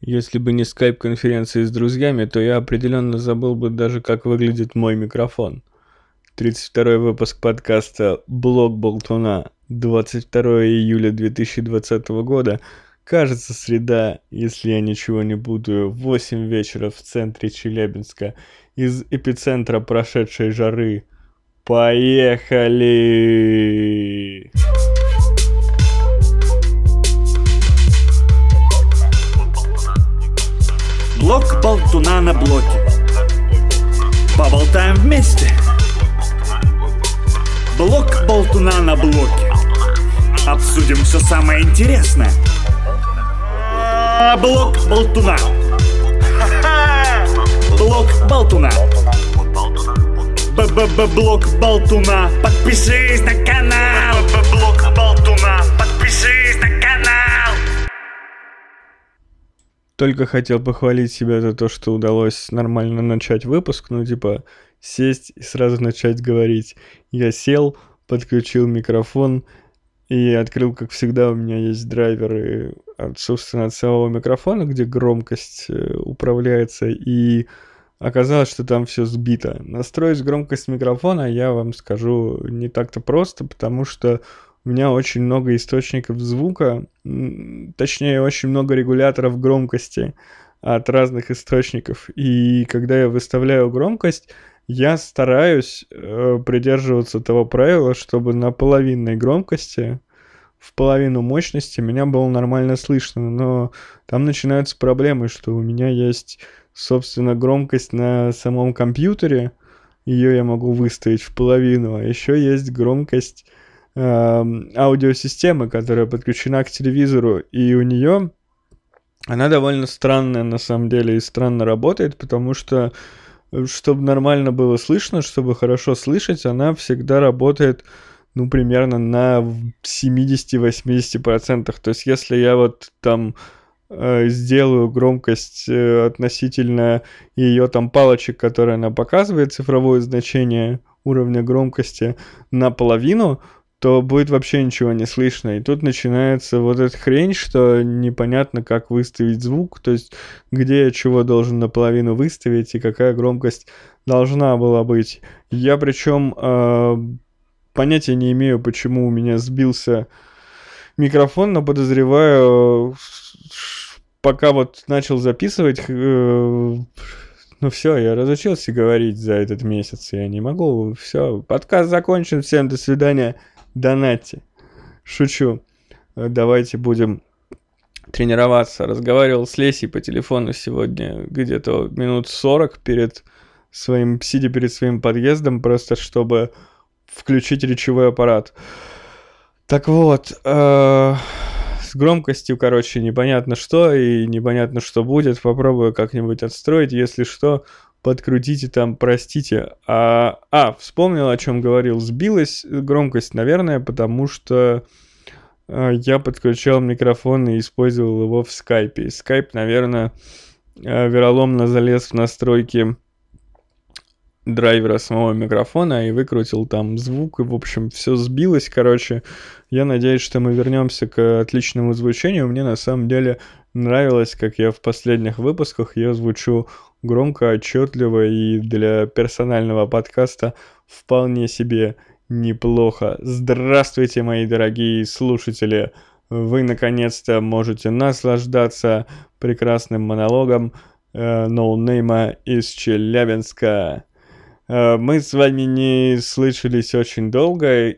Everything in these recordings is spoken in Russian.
Если бы не скайп-конференции с друзьями, то я определенно забыл бы даже, как выглядит мой микрофон. 32 выпуск подкаста «Блог Болтуна», 22 июля 2020 года. Кажется, среда, если я ничего не путаю, 8 вечера в центре Челябинска, из эпицентра прошедшей жары. Поехали! Блок болтуна на блоке. Поболтаем вместе. Блок болтуна на блоке. Обсудим все самое интересное. Блок болтуна. Блок болтуна. Б-б-б-блок болтуна. Подпишись на канал. Б-б-блок Только хотел похвалить себя за то, что удалось нормально начать выпуск, ну типа сесть и сразу начать говорить. Я сел, подключил микрофон и открыл, как всегда, у меня есть драйверы от, собственно, от самого микрофона, где громкость э, управляется, и оказалось, что там все сбито. Настроить громкость микрофона, я вам скажу, не так-то просто, потому что у меня очень много источников звука, точнее, очень много регуляторов громкости от разных источников. И когда я выставляю громкость, я стараюсь э, придерживаться того правила, чтобы на половинной громкости, в половину мощности меня было нормально слышно. Но там начинаются проблемы, что у меня есть, собственно, громкость на самом компьютере. Ее я могу выставить в половину. А еще есть громкость аудиосистемы, которая подключена к телевизору. И у нее она довольно странная на самом деле и странно работает, потому что чтобы нормально было слышно, чтобы хорошо слышать, она всегда работает, ну, примерно на 70-80%. То есть, если я вот там э, сделаю громкость э, относительно ее там палочек, которые она показывает, цифровое значение уровня громкости наполовину, то будет вообще ничего не слышно. И тут начинается вот эта хрень, что непонятно, как выставить звук, то есть где я чего должен наполовину выставить и какая громкость должна была быть. Я причем э, понятия не имею, почему у меня сбился микрофон, но подозреваю, пока вот начал записывать, э, ну все, я разучился говорить за этот месяц, я не могу, все, подкаст закончен, всем до свидания донатьте. Шучу. Давайте будем тренироваться. Разговаривал с Лесей по телефону сегодня где-то минут 40 перед своим, сидя перед своим подъездом, просто чтобы включить речевой аппарат. Так вот, э, с громкостью, короче, непонятно что и непонятно, что будет. Попробую как-нибудь отстроить. Если что, подкрутите там, простите. А, а вспомнил, о чем говорил. Сбилась громкость, наверное, потому что э, я подключал микрофон и использовал его в скайпе. Скайп, наверное, э, вероломно залез в настройки драйвера самого микрофона и выкрутил там звук, и, в общем, все сбилось, короче. Я надеюсь, что мы вернемся к отличному звучанию. Мне на самом деле нравилось, как я в последних выпусках я звучу громко, отчетливо и для персонального подкаста вполне себе неплохо. Здравствуйте, мои дорогие слушатели! Вы наконец-то можете наслаждаться прекрасным монологом э, ноунейма из Челябинска. Э, мы с вами не слышались очень долго,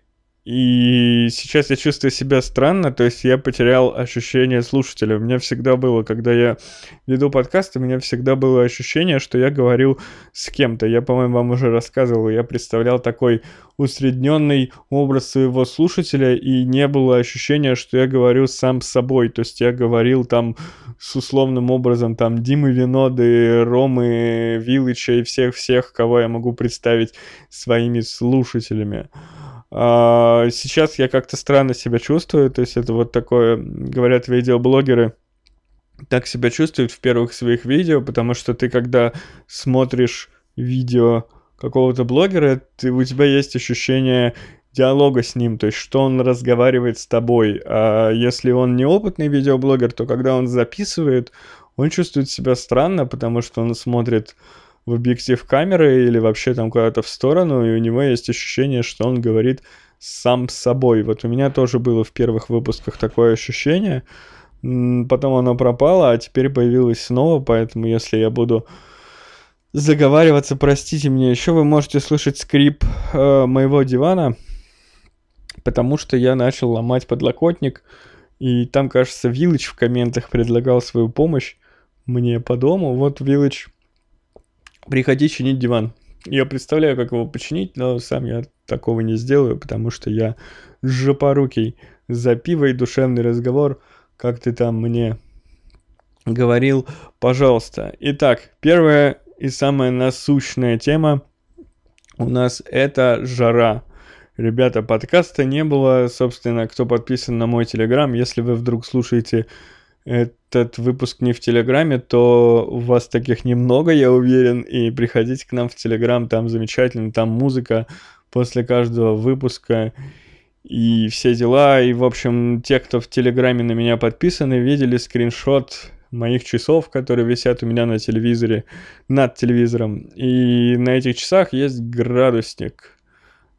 и сейчас я чувствую себя странно, то есть я потерял ощущение слушателя. У меня всегда было, когда я веду подкаст, у меня всегда было ощущение, что я говорю с кем-то. Я, по-моему, вам уже рассказывал, я представлял такой усредненный образ своего слушателя, и не было ощущения, что я говорю сам с собой. То есть я говорил там с условным образом там Димы Виноды, Ромы Вилыча и всех-всех, кого я могу представить своими слушателями. А, сейчас я как-то странно себя чувствую, то есть это вот такое, говорят видеоблогеры, так себя чувствуют в первых своих видео, потому что ты когда смотришь видео какого-то блогера, ты, у тебя есть ощущение диалога с ним, то есть что он разговаривает с тобой. А если он неопытный видеоблогер, то когда он записывает, он чувствует себя странно, потому что он смотрит в объектив камеры или вообще там куда-то в сторону, и у него есть ощущение, что он говорит сам с собой. Вот у меня тоже было в первых выпусках такое ощущение, потом оно пропало, а теперь появилось снова, поэтому если я буду заговариваться, простите меня, еще вы можете слышать скрип э, моего дивана, потому что я начал ломать подлокотник, и там, кажется, Виллич в комментах предлагал свою помощь мне по дому. Вот Виллич приходи чинить диван. Я представляю, как его починить, но сам я такого не сделаю, потому что я жопорукий за пиво и душевный разговор, как ты там мне говорил, пожалуйста. Итак, первая и самая насущная тема у нас это жара. Ребята, подкаста не было, собственно, кто подписан на мой телеграм, если вы вдруг слушаете этот выпуск не в Телеграме, то у вас таких немного, я уверен, и приходите к нам в Телеграм, там замечательно, там музыка после каждого выпуска и все дела. И, в общем, те, кто в Телеграме на меня подписаны, видели скриншот моих часов, которые висят у меня на телевизоре, над телевизором. И на этих часах есть градусник.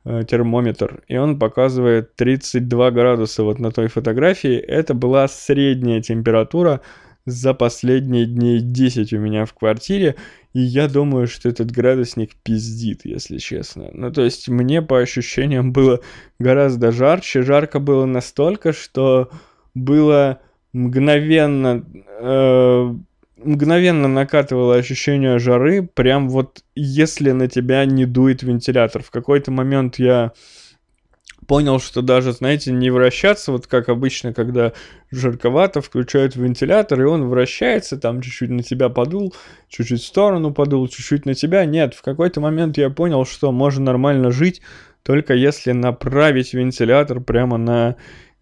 Э, термометр, и он показывает 32 градуса вот на той фотографии. Это была средняя температура за последние дней 10 у меня в квартире, и я думаю, что этот градусник пиздит, если честно. Ну, то есть мне по ощущениям было гораздо жарче. Жарко было настолько, что было мгновенно э, мгновенно накатывало ощущение жары, прям вот если на тебя не дует вентилятор. В какой-то момент я понял, что даже, знаете, не вращаться, вот как обычно, когда жарковато, включают вентилятор, и он вращается, там чуть-чуть на тебя подул, чуть-чуть в сторону подул, чуть-чуть на тебя. Нет, в какой-то момент я понял, что можно нормально жить, только если направить вентилятор прямо на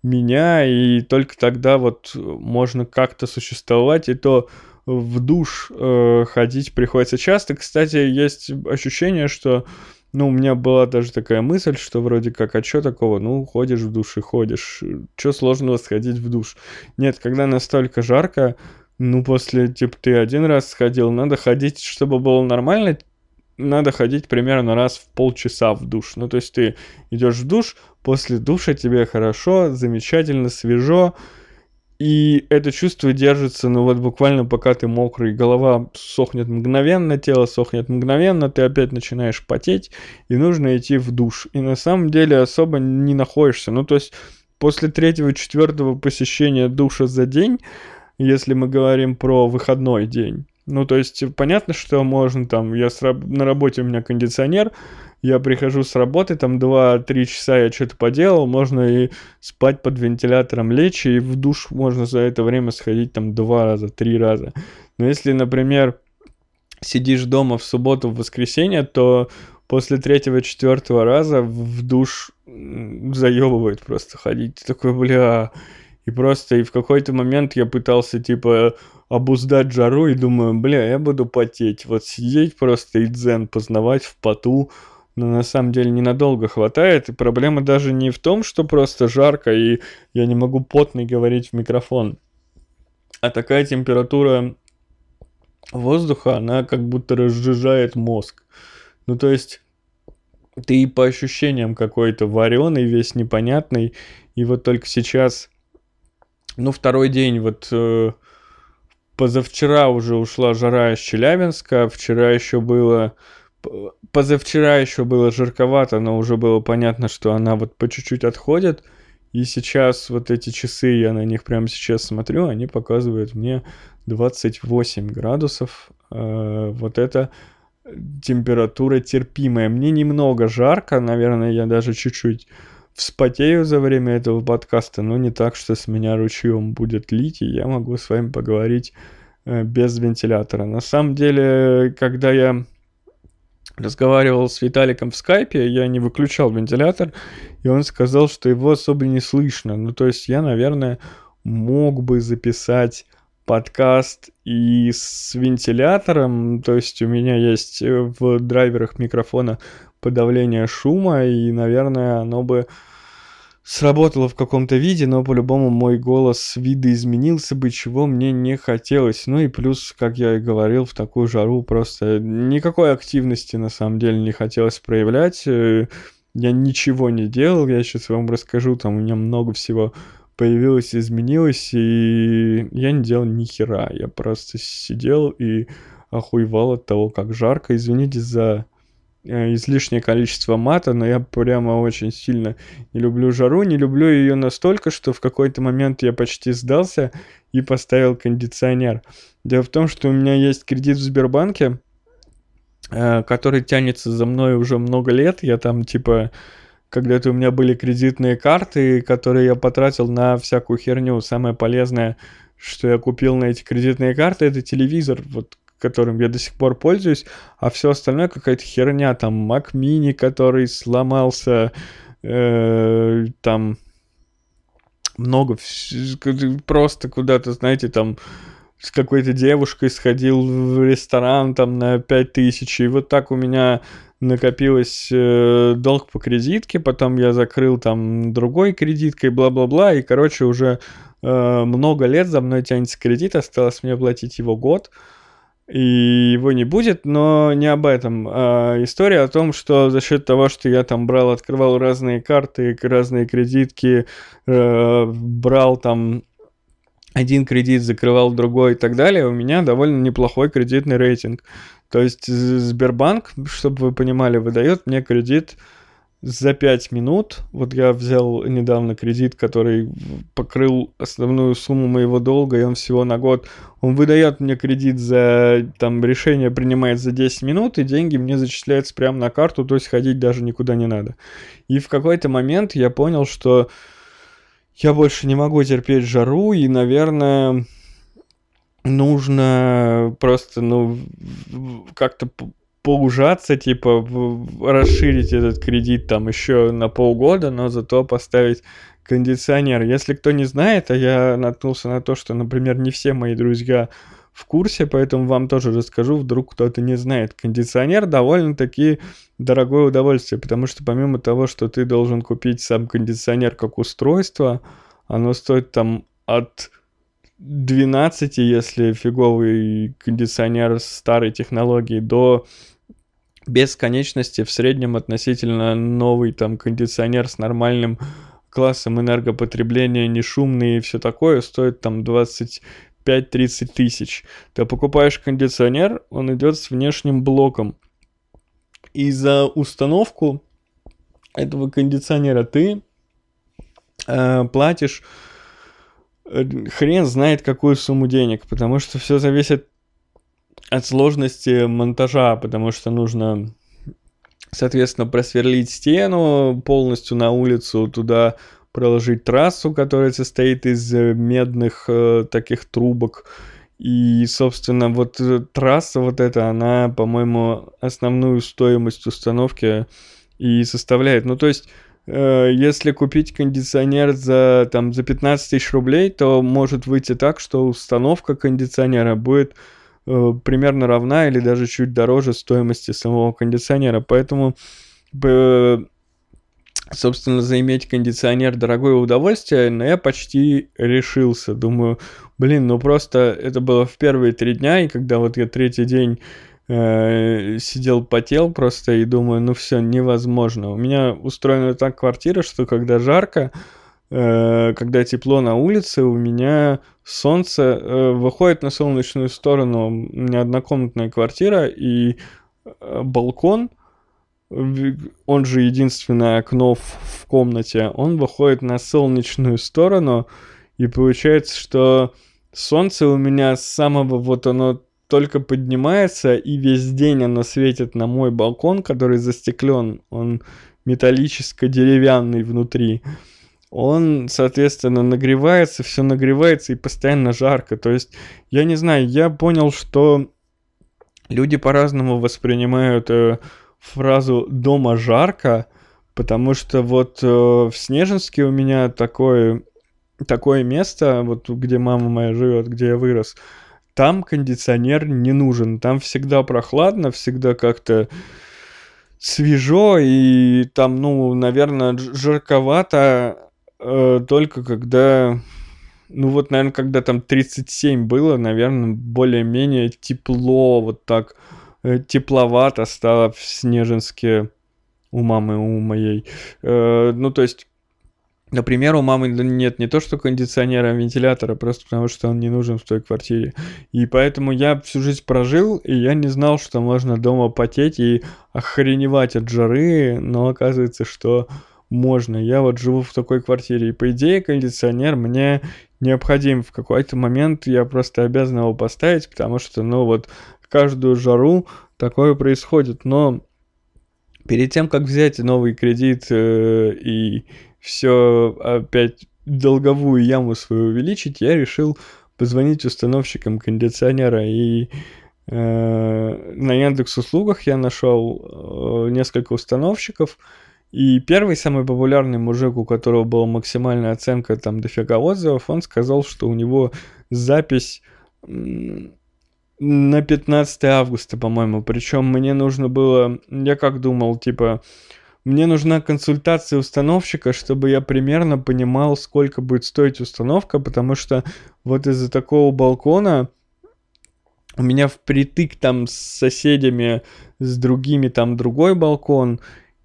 меня, и только тогда вот можно как-то существовать, и то в душ э, ходить приходится часто. Кстати, есть ощущение, что ну, у меня была даже такая мысль, что вроде как, а что такого? Ну, ходишь в душ и ходишь. Что сложного сходить в душ? Нет, когда настолько жарко, ну, после, типа, ты один раз сходил, надо ходить, чтобы было нормально, надо ходить примерно раз в полчаса в душ. Ну, то есть ты идешь в душ, после душа тебе хорошо, замечательно, свежо, и это чувство держится, ну вот буквально пока ты мокрый, голова сохнет мгновенно, тело сохнет мгновенно, ты опять начинаешь потеть, и нужно идти в душ. И на самом деле особо не находишься. Ну то есть после третьего-четвертого посещения душа за день, если мы говорим про выходной день, ну то есть понятно, что можно там, я на работе у меня кондиционер, я прихожу с работы, там 2-3 часа я что-то поделал, можно и спать под вентилятором лечь, и в душ можно за это время сходить там два раза, три раза. Но если, например, сидишь дома в субботу, в воскресенье, то после третьего-четвертого раза в душ заебывает просто ходить. Ты такой, бля... И просто и в какой-то момент я пытался, типа, обуздать жару и думаю, бля, я буду потеть. Вот сидеть просто и дзен познавать в поту, но на самом деле ненадолго хватает. И проблема даже не в том, что просто жарко, и я не могу потный говорить в микрофон. А такая температура воздуха, она как будто разжижает мозг. Ну, то есть, ты и по ощущениям какой-то вареный, весь непонятный. И вот только сейчас, ну, второй день, вот э, позавчера уже ушла жара из Челябинска, вчера еще было позавчера еще было жарковато, но уже было понятно, что она вот по чуть-чуть отходит. И сейчас вот эти часы, я на них прямо сейчас смотрю, они показывают мне 28 градусов. Э, вот это температура терпимая. Мне немного жарко, наверное, я даже чуть-чуть вспотею за время этого подкаста, но не так, что с меня ручьем будет лить, и я могу с вами поговорить э, без вентилятора. На самом деле, когда я разговаривал с Виталиком в скайпе, я не выключал вентилятор, и он сказал, что его особо не слышно. Ну, то есть я, наверное, мог бы записать подкаст и с вентилятором, то есть у меня есть э, в драйверах микрофона подавление шума, и, наверное, оно бы сработало в каком-то виде, но по-любому мой голос видоизменился бы, чего мне не хотелось. Ну и плюс, как я и говорил, в такую жару просто никакой активности на самом деле не хотелось проявлять. Э, я ничего не делал, я сейчас вам расскажу, там у меня много всего появилось, изменилось, и я не делал ни хера. Я просто сидел и охуевал от того, как жарко. Извините за излишнее количество мата, но я прямо очень сильно не люблю жару, не люблю ее настолько, что в какой-то момент я почти сдался и поставил кондиционер. Дело в том, что у меня есть кредит в Сбербанке, э, который тянется за мной уже много лет. Я там типа когда-то у меня были кредитные карты, которые я потратил на всякую херню. Самое полезное, что я купил на эти кредитные карты, это телевизор. Вот которым я до сих пор пользуюсь, а все остальное какая-то херня, там Mac Mini, который сломался, э, там много, просто куда-то, знаете, там с какой-то девушкой сходил в ресторан там на 5000, и вот так у меня накопилось э, долг по кредитке, потом я закрыл там другой кредиткой, бла-бла-бла, и, короче, уже э, много лет за мной тянется кредит, осталось мне платить его год, и его не будет, но не об этом. А история о том, что за счет того, что я там брал, открывал разные карты, разные кредитки, э, брал там один кредит, закрывал другой и так далее, у меня довольно неплохой кредитный рейтинг. То есть Сбербанк, чтобы вы понимали, выдает мне кредит за 5 минут. Вот я взял недавно кредит, который покрыл основную сумму моего долга, и он всего на год. Он выдает мне кредит за, там, решение принимает за 10 минут, и деньги мне зачисляются прямо на карту, то есть ходить даже никуда не надо. И в какой-то момент я понял, что я больше не могу терпеть жару, и, наверное, нужно просто, ну, как-то поужаться, типа, расширить этот кредит там еще на полгода, но зато поставить кондиционер. Если кто не знает, а я наткнулся на то, что, например, не все мои друзья в курсе, поэтому вам тоже расскажу, вдруг кто-то не знает. Кондиционер довольно-таки дорогое удовольствие, потому что помимо того, что ты должен купить сам кондиционер как устройство, оно стоит там от 12, если фиговый кондиционер старой технологии, до бесконечности в среднем относительно новый там кондиционер с нормальным классом энергопотребления, не шумный и все такое, стоит там 25-30 тысяч. Ты покупаешь кондиционер, он идет с внешним блоком. И за установку этого кондиционера ты э, платишь э, хрен знает какую сумму денег, потому что все зависит от сложности монтажа, потому что нужно, соответственно, просверлить стену полностью на улицу, туда проложить трассу, которая состоит из э, медных э, таких трубок. И, собственно, вот э, трасса вот эта, она, по-моему, основную стоимость установки и составляет. Ну, то есть, э, если купить кондиционер за, там, за 15 тысяч рублей, то может выйти так, что установка кондиционера будет примерно равна или даже чуть дороже стоимости самого кондиционера. Поэтому, собственно, заиметь кондиционер дорогое удовольствие, но я почти решился. Думаю, блин, ну просто это было в первые три дня, и когда вот я третий день э, сидел, потел просто и думаю, ну все, невозможно. У меня устроена так квартира, что когда жарко, Э, когда тепло на улице, у меня солнце э, выходит на солнечную сторону. У меня однокомнатная квартира и э, балкон, он же единственное окно в комнате, он выходит на солнечную сторону, и получается, что солнце у меня с самого вот оно только поднимается, и весь день оно светит на мой балкон, который застеклен, он металлическо-деревянный внутри он, соответственно, нагревается, все нагревается и постоянно жарко. То есть, я не знаю, я понял, что люди по-разному воспринимают э, фразу «дома жарко», потому что вот э, в Снежинске у меня такое, такое место, вот где мама моя живет, где я вырос, там кондиционер не нужен, там всегда прохладно, всегда как-то свежо, и там, ну, наверное, жарковато э, только когда, ну вот, наверное, когда там 37 было, наверное, более-менее тепло, вот так э, тепловато стало в Снежинске у мамы, у моей. Э, ну, то есть Например, у мамы нет не то что кондиционера, а вентилятора, просто потому что он не нужен в той квартире. И поэтому я всю жизнь прожил, и я не знал, что можно дома потеть и охреневать от жары, но оказывается, что можно. Я вот живу в такой квартире, и по идее кондиционер мне необходим. В какой-то момент я просто обязан его поставить, потому что, ну вот, каждую жару такое происходит. Но перед тем, как взять новый кредит э, и все опять долговую яму свою увеличить, я решил позвонить установщикам кондиционера и э, на Яндекс услугах я нашел э, несколько установщиков. И первый самый популярный мужик, у которого была максимальная оценка, там дофига отзывов, он сказал, что у него запись на 15 августа, по-моему. Причем мне нужно было, я как думал, типа, мне нужна консультация установщика, чтобы я примерно понимал, сколько будет стоить установка, потому что вот из-за такого балкона у меня впритык там с соседями, с другими там другой балкон,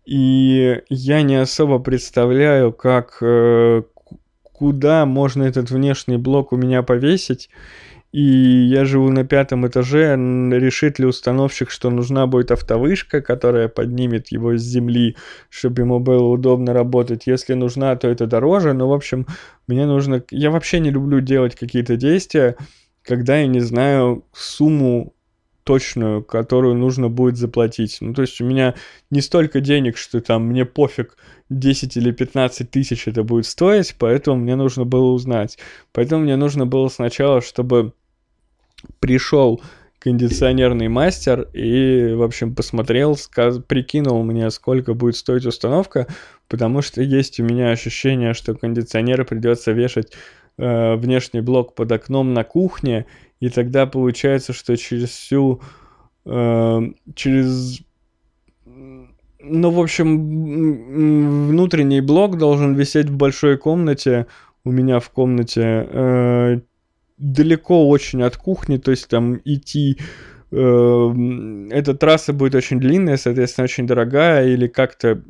и я не особо представляю, как э, куда можно этот внешний блок у меня повесить. И я живу на пятом этаже, решит ли установщик, что нужна будет автовышка, которая поднимет его с земли, чтобы ему было удобно работать. Если нужна, то это дороже. Но, в общем, мне нужно... Я вообще не люблю делать какие-то действия, когда я не знаю сумму точную, которую нужно будет заплатить. Ну, то есть у меня не столько денег, что там мне пофиг 10 или 15 тысяч это будет стоить, поэтому мне нужно было узнать. Поэтому мне нужно было сначала, чтобы пришел кондиционерный мастер и, в общем, посмотрел, сказ... прикинул мне, сколько будет стоить установка, потому что есть у меня ощущение, что кондиционер придется вешать э, внешний блок под окном на кухне, и тогда получается, что через всю... Э, через... Ну, в общем, внутренний блок должен висеть в большой комнате, у меня в комнате, э, далеко очень от кухни, то есть там идти э, эта трасса будет очень длинная, соответственно, очень дорогая, или как-то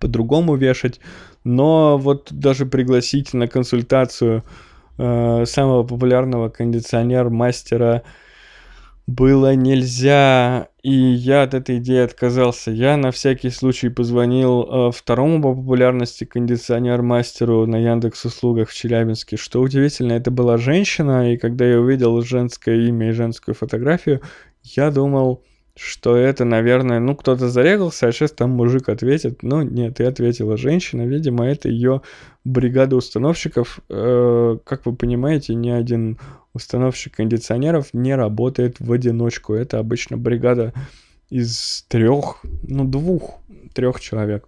по-другому вешать. Но вот даже пригласить на консультацию самого популярного кондиционер-мастера было нельзя, и я от этой идеи отказался. Я на всякий случай позвонил э, второму по популярности кондиционер-мастеру на Яндекс услугах в Челябинске. Что удивительно, это была женщина, и когда я увидел женское имя и женскую фотографию, я думал, что это, наверное, ну, кто-то зарегался, а сейчас там мужик ответит. Но нет, и ответила женщина. Видимо, это ее бригада установщиков. Э, как вы понимаете, ни один установщик кондиционеров не работает в одиночку. Это обычно бригада из трех, ну, двух, трех человек.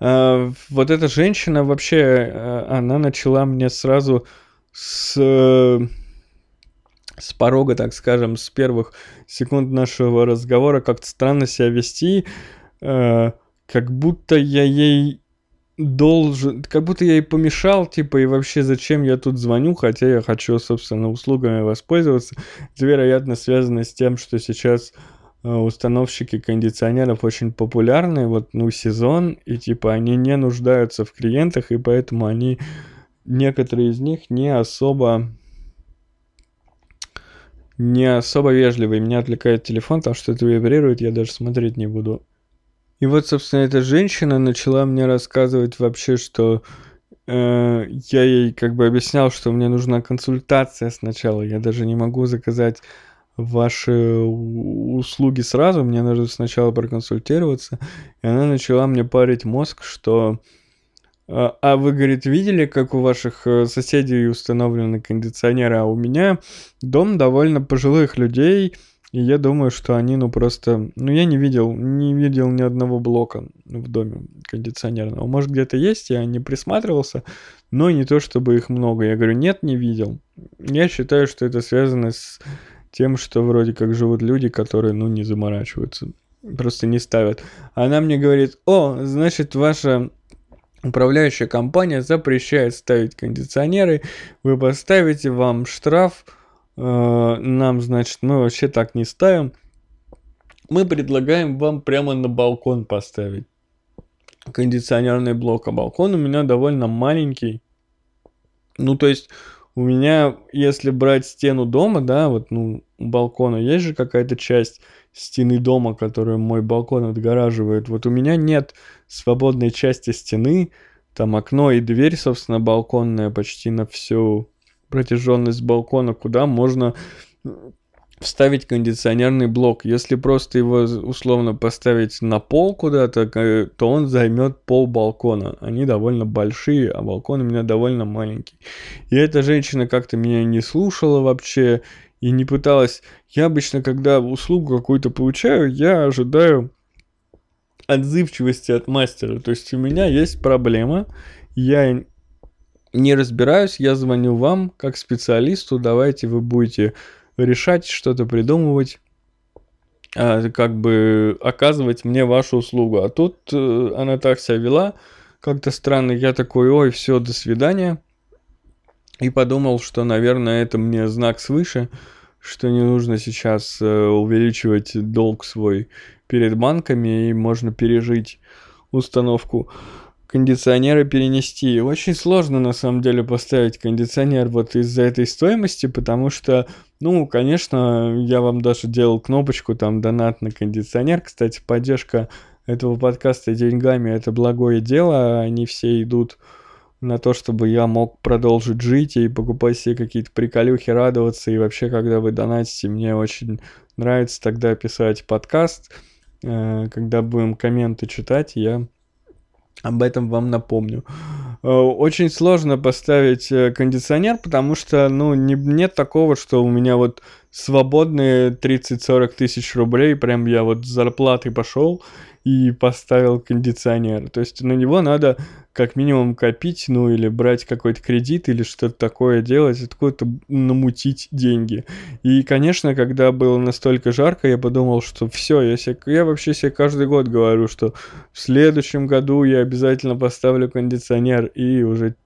Э, вот эта женщина вообще, э, она начала мне сразу с с порога, так скажем, с первых секунд нашего разговора как-то странно себя вести, э, как будто я ей должен, как будто я ей помешал, типа, и вообще зачем я тут звоню, хотя я хочу, собственно, услугами воспользоваться. Это, вероятно, связано с тем, что сейчас э, установщики кондиционеров очень популярны, вот, ну, сезон, и, типа, они не нуждаются в клиентах, и поэтому они, некоторые из них не особо не особо вежливый. Меня отвлекает телефон, потому что это вибрирует, я даже смотреть не буду. И вот, собственно, эта женщина начала мне рассказывать вообще, что э, я ей как бы объяснял, что мне нужна консультация сначала. Я даже не могу заказать ваши услуги сразу, мне нужно сначала проконсультироваться. И она начала мне парить мозг, что а, а вы, говорит, видели, как у ваших э, соседей установлены кондиционеры, а у меня дом довольно пожилых людей, и я думаю, что они, ну, просто... Ну, я не видел, не видел ни одного блока в доме кондиционерного. Может, где-то есть, я не присматривался, но не то, чтобы их много. Я говорю, нет, не видел. Я считаю, что это связано с тем, что вроде как живут люди, которые, ну, не заморачиваются, просто не ставят. Она мне говорит, о, значит, ваша управляющая компания запрещает ставить кондиционеры, вы поставите, вам штраф, э, нам, значит, мы вообще так не ставим. Мы предлагаем вам прямо на балкон поставить кондиционерный блок, а балкон у меня довольно маленький. Ну, то есть у меня, если брать стену дома, да, вот, ну, у балкона есть же какая-то часть стены дома, которую мой балкон отгораживает. Вот у меня нет свободной части стены, там окно и дверь, собственно, балконная почти на всю протяженность балкона, куда можно вставить кондиционерный блок. Если просто его условно поставить на пол куда-то, то он займет пол балкона. Они довольно большие, а балкон у меня довольно маленький. И эта женщина как-то меня не слушала вообще и не пыталась. Я обычно, когда услугу какую-то получаю, я ожидаю отзывчивости от мастера. То есть у меня есть проблема, я не разбираюсь, я звоню вам как специалисту, давайте вы будете решать, что-то придумывать, а, как бы оказывать мне вашу услугу. А тут э, она так себя вела, как-то странно. Я такой, ой, все, до свидания. И подумал, что, наверное, это мне знак свыше, что не нужно сейчас э, увеличивать долг свой перед банками, и можно пережить установку кондиционеры перенести. Очень сложно на самом деле поставить кондиционер вот из-за этой стоимости, потому что, ну, конечно, я вам даже делал кнопочку там донат на кондиционер. Кстати, поддержка этого подкаста деньгами это благое дело, они все идут на то, чтобы я мог продолжить жить и покупать себе какие-то приколюхи, радоваться. И вообще, когда вы донатите, мне очень нравится тогда писать подкаст. Э, когда будем комменты читать, я об этом вам напомню. Э, очень сложно поставить э, кондиционер, потому что, ну, не, нет такого, что у меня вот свободные 30-40 тысяч рублей, прям я вот с зарплаты пошел и поставил кондиционер. То есть на него надо как минимум копить, ну или брать какой-то кредит или что-то такое делать, откуда-то намутить деньги. И, конечно, когда было настолько жарко, я подумал, что все, я, себе, я вообще себе каждый год говорю, что в следующем году я обязательно поставлю кондиционер, и уже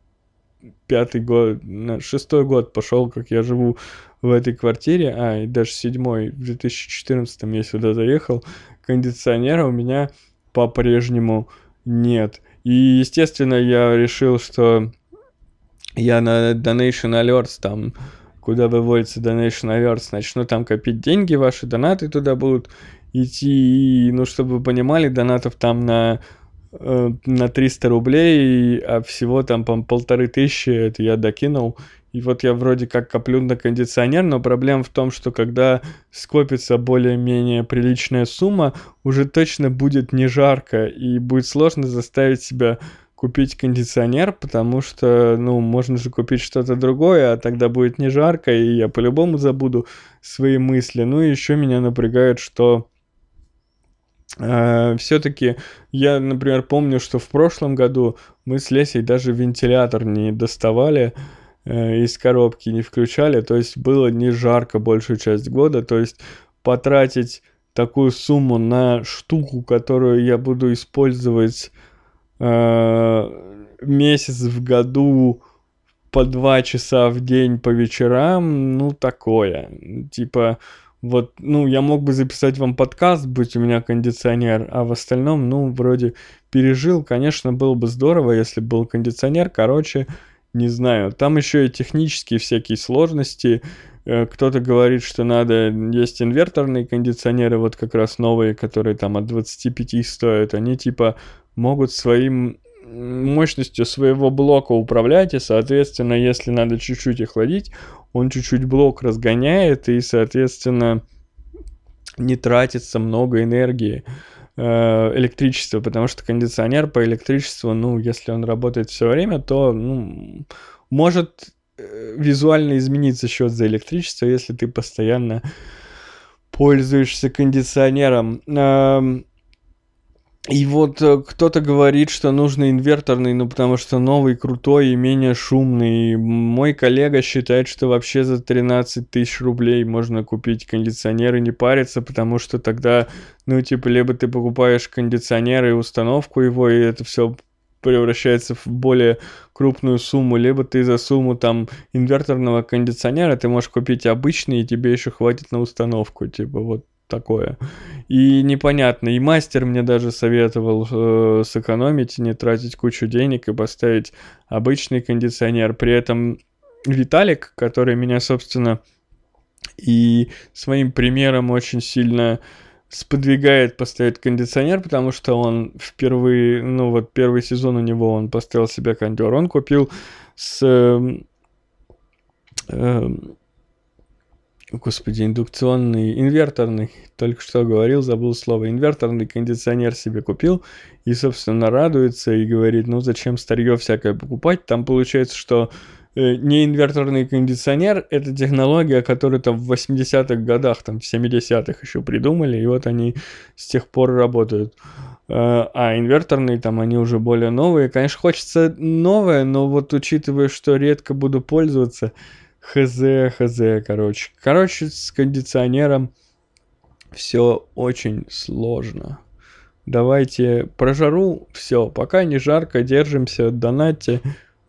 пятый год, шестой год пошел, как я живу в этой квартире, а, и даже седьмой, в 2014 я сюда заехал, кондиционера у меня по-прежнему нет. И, естественно, я решил, что я на Donation Alerts там, куда выводится Donation Alerts, начну там копить деньги, ваши донаты туда будут идти. И, ну, чтобы вы понимали, донатов там на, на 300 рублей, а всего там, по полторы тысячи, это я докинул. И вот я вроде как коплю на кондиционер, но проблема в том, что когда скопится более-менее приличная сумма, уже точно будет не жарко, и будет сложно заставить себя купить кондиционер, потому что, ну, можно же купить что-то другое, а тогда будет не жарко, и я по-любому забуду свои мысли. Ну и еще меня напрягает, что э, все-таки я, например, помню, что в прошлом году мы с Лесей даже вентилятор не доставали, Э, из коробки не включали, то есть было не жарко большую часть года, то есть потратить такую сумму на штуку, которую я буду использовать э, месяц в году по два часа в день по вечерам, ну такое, типа вот, ну, я мог бы записать вам подкаст, будь у меня кондиционер, а в остальном, ну, вроде пережил, конечно, было бы здорово, если был кондиционер, короче, не знаю. Там еще и технические всякие сложности. Э, кто-то говорит, что надо... Есть инверторные кондиционеры, вот как раз новые, которые там от 25 стоят. Они типа могут своим мощностью своего блока управлять, и, соответственно, если надо чуть-чуть охладить, он чуть-чуть блок разгоняет, и, соответственно, не тратится много энергии. Э, электричество, потому что кондиционер по электричеству, ну, если он работает все время, то, ну, может э, визуально измениться счет за электричество, если ты постоянно пользуешься кондиционером. И вот э, кто-то говорит, что нужно инверторный, ну потому что новый, крутой и менее шумный. Мой коллега считает, что вообще за 13 тысяч рублей можно купить кондиционер и не париться, потому что тогда, ну типа, либо ты покупаешь кондиционер и установку его, и это все превращается в более крупную сумму, либо ты за сумму там инверторного кондиционера ты можешь купить обычный, и тебе еще хватит на установку, типа вот такое. И непонятно. И мастер мне даже советовал э, сэкономить, не тратить кучу денег и поставить обычный кондиционер. При этом Виталик, который меня, собственно, и своим примером очень сильно сподвигает поставить кондиционер, потому что он впервые, ну вот первый сезон у него он поставил себе кондер, он купил с э, э, Господи, индукционный, инверторный, только что говорил, забыл слово, инверторный кондиционер себе купил и, собственно, радуется и говорит, ну зачем старье всякое покупать, там получается, что э, не инверторный кондиционер, это технология, которую там в 80-х годах, там в 70-х еще придумали, и вот они с тех пор работают. Э, а инверторные там, они уже более новые. Конечно, хочется новое, но вот учитывая, что редко буду пользоваться, Хз, хз, короче. Короче, с кондиционером все очень сложно. Давайте про жару все. Пока не жарко, держимся, донатьте.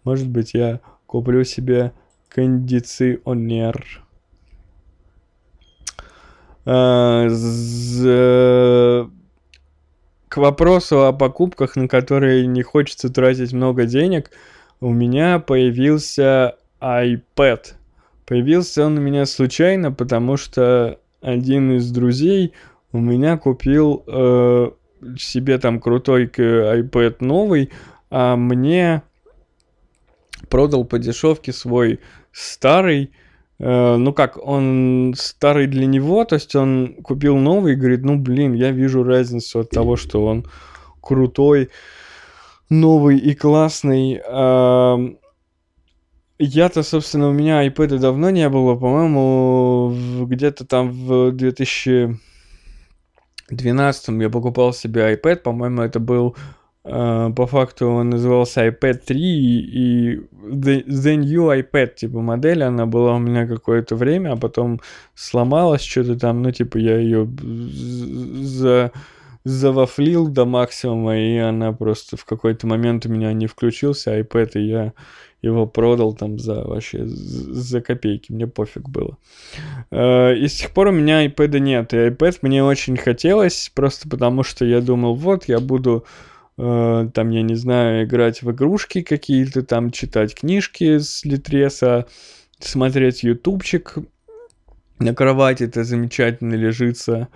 Может быть, я куплю себе кондиционер. А, к вопросу о покупках, на которые не хочется тратить много денег, у меня появился iPad. Появился он у меня случайно, потому что один из друзей у меня купил э, себе там крутой iPad новый, а мне продал по дешевке свой старый. Э, ну как, он старый для него, то есть он купил новый и говорит, ну блин, я вижу разницу от того, что он крутой, новый и классный. Э, я-то, собственно, у меня iPad давно не было, по-моему, где-то там в 2012 я покупал себе iPad, по-моему, это был Uh, по факту он назывался iPad 3 и, the, the New iPad, типа модель, она была у меня какое-то время, а потом сломалась что-то там, ну типа я ее за завафлил до максимума, и она просто в какой-то момент у меня не включился iPad, и я его продал там за вообще за копейки, мне пофиг было. Э, и с тех пор у меня iPad нет, и iPad мне очень хотелось, просто потому что я думал, вот, я буду э, там, я не знаю, играть в игрушки какие-то, там, читать книжки с Литреса, смотреть ютубчик на кровати, это замечательно лежится.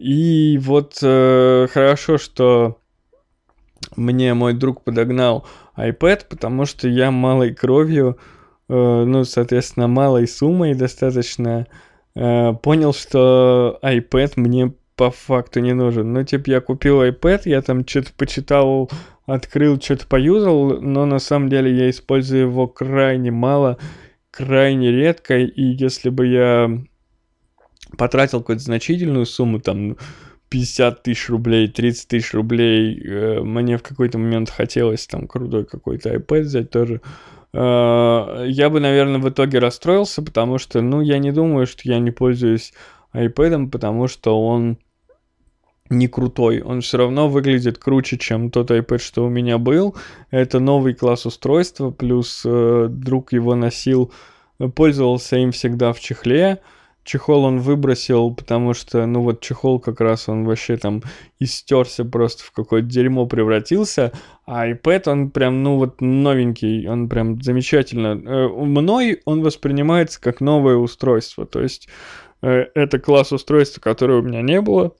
И вот э, хорошо, что мне мой друг подогнал iPad, потому что я малой кровью, э, ну, соответственно, малой суммой достаточно э, понял, что iPad мне по факту не нужен. Ну, типа, я купил iPad, я там что-то почитал, открыл, что-то поюзал, но на самом деле я использую его крайне мало, крайне редко, и если бы я потратил какую-то значительную сумму, там, 50 тысяч рублей, 30 тысяч рублей. Э, мне в какой-то момент хотелось там крутой какой-то iPad взять тоже. Э, я бы, наверное, в итоге расстроился, потому что, ну, я не думаю, что я не пользуюсь iPad, потому что он не крутой. Он все равно выглядит круче, чем тот iPad, что у меня был. Это новый класс устройства, плюс э, друг его носил, пользовался им всегда в чехле. Чехол он выбросил, потому что, ну вот чехол как раз он вообще там истерся просто в какое-то дерьмо превратился, а iPad он прям, ну вот новенький, он прям замечательно. Э, мной он воспринимается как новое устройство, то есть э, это класс устройства, которое у меня не было.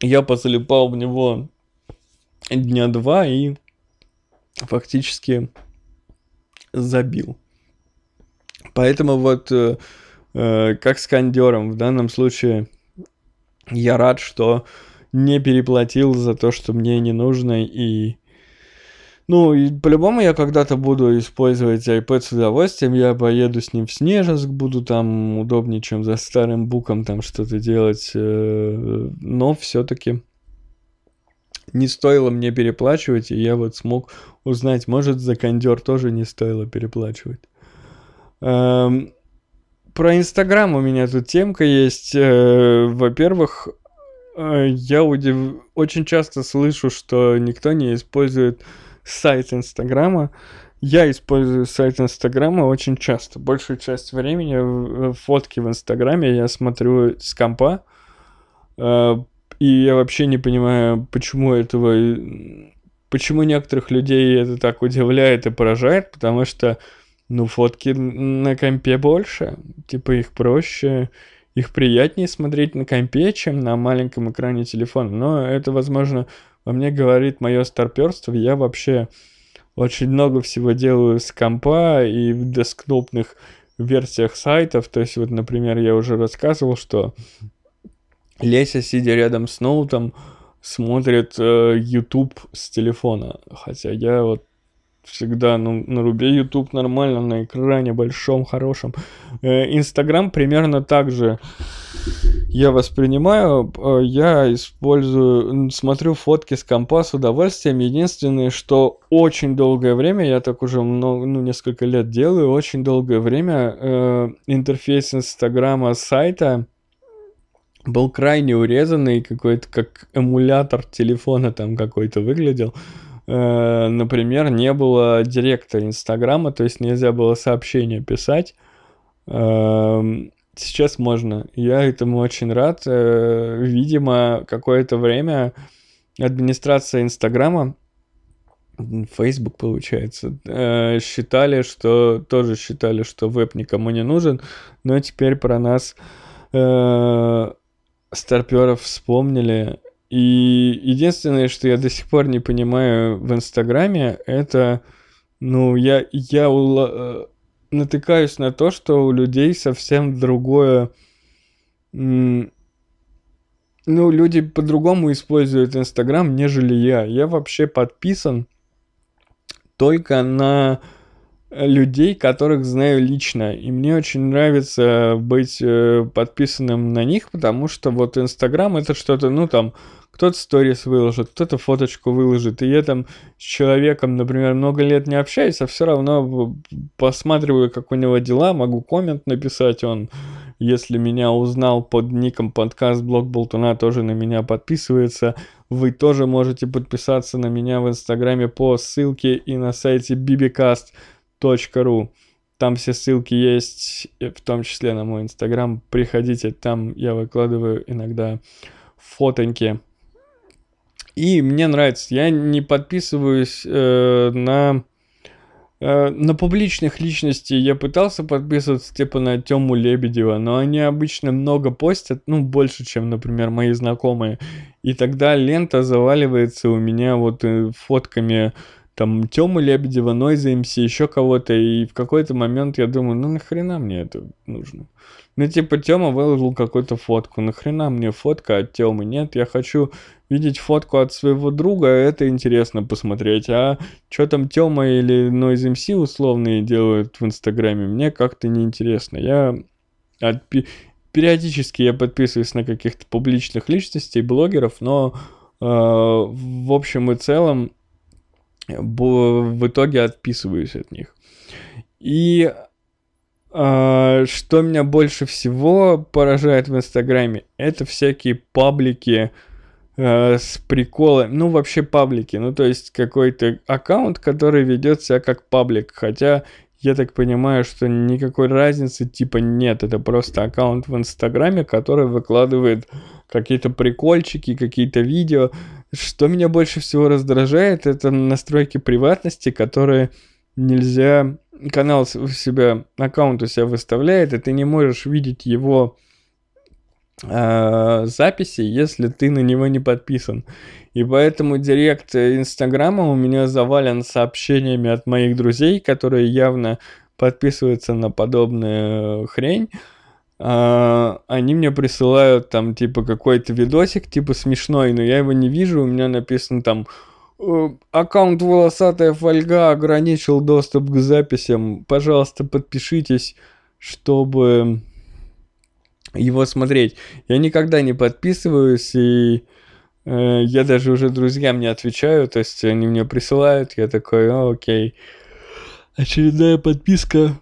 Я позалипал в него дня два и фактически забил. Поэтому вот Э, как с кондером. В данном случае я рад, что не переплатил за то, что мне не нужно, и ну, и по-любому я когда-то буду использовать iPad с удовольствием, я поеду с ним в Снежинск, буду там удобнее, чем за старым буком там что-то делать, э, но все-таки не стоило мне переплачивать, и я вот смог узнать, может, за кондер тоже не стоило переплачивать. Эм, про Инстаграм у меня тут темка есть. Э, во-первых, э, я удив... очень часто слышу, что никто не использует сайт Инстаграма. Я использую сайт Инстаграма очень часто. Большую часть времени фотки в Инстаграме я смотрю с компа. Э, и я вообще не понимаю, почему этого... Почему некоторых людей это так удивляет и поражает, потому что, ну, фотки на компе больше. Типа их проще, их приятнее смотреть на компе, чем на маленьком экране телефона. Но это, возможно, во мне говорит мое старперство. Я вообще очень много всего делаю с компа и в десктопных версиях сайтов. То есть, вот, например, я уже рассказывал, что Леся, сидя рядом с ноутом, смотрит э, YouTube с телефона. Хотя я вот всегда ну, на рубе YouTube нормально, на экране большом, хорошем. Э, Инстаграм примерно так же я воспринимаю. Э, я использую, смотрю фотки с компа с удовольствием. Единственное, что очень долгое время, я так уже много, ну, несколько лет делаю, очень долгое время э, интерфейс Инстаграма сайта был крайне урезанный, какой-то как эмулятор телефона там какой-то выглядел. Э, например, не было директа Инстаграма, то есть нельзя было сообщения писать. Э, сейчас можно. Я этому очень рад. Э, видимо, какое-то время администрация Инстаграма Facebook, получается, э, считали, что тоже считали, что веб никому не нужен, но теперь про нас э, старперов вспомнили. И единственное, что я до сих пор не понимаю в Инстаграме, это, ну, я, я ула- э, натыкаюсь на то, что у людей совсем другое... ну, люди по-другому используют Инстаграм, нежели я. Я вообще подписан только на людей, которых знаю лично. И мне очень нравится быть э, подписанным на них, потому что вот Инстаграм это что-то, ну там, кто-то сторис выложит, кто-то фоточку выложит. И я там с человеком, например, много лет не общаюсь, а все равно посматриваю, как у него дела, могу коммент написать, он если меня узнал под ником подкаст Блог Болтуна, тоже на меня подписывается. Вы тоже можете подписаться на меня в Инстаграме по ссылке и на сайте bbcast ру. Там все ссылки есть, в том числе на мой инстаграм. Приходите, там я выкладываю иногда фотоньки. И мне нравится, я не подписываюсь э, на э, на публичных личностей я пытался подписываться типа на Тему Лебедева, но они обычно много постят, ну, больше, чем, например, мои знакомые. И тогда лента заваливается у меня вот э, фотками там Тёму Лебедева, Нойза МС, еще кого-то, и в какой-то момент я думаю, ну нахрена мне это нужно? Ну типа Тёма выложил какую-то фотку, нахрена мне фотка от Тёмы? Нет, я хочу видеть фотку от своего друга, это интересно посмотреть, а что там Тёма или Noise MC условные делают в Инстаграме, мне как-то неинтересно. Я от... периодически я подписываюсь на каких-то публичных личностей, блогеров, но э, в общем и целом в итоге отписываюсь от них. И э, что меня больше всего поражает в Инстаграме, это всякие паблики э, с приколами, ну вообще паблики, ну то есть какой-то аккаунт, который ведет себя как паблик, хотя я так понимаю, что никакой разницы типа нет, это просто аккаунт в Инстаграме, который выкладывает какие-то прикольчики, какие-то видео, что меня больше всего раздражает, это настройки приватности, которые нельзя... Канал у себя, аккаунт у себя выставляет, и ты не можешь видеть его записи, если ты на него не подписан. И поэтому директ Инстаграма у меня завален сообщениями от моих друзей, которые явно подписываются на подобную хрень. А, они мне присылают там типа какой-то видосик типа смешной, но я его не вижу, у меня написано там «Э, аккаунт волосатая фольга ограничил доступ к записям, пожалуйста подпишитесь, чтобы его смотреть. Я никогда не подписываюсь и э, я даже уже друзьям не отвечаю, то есть они мне присылают, я такой, О, окей. Очередная подписка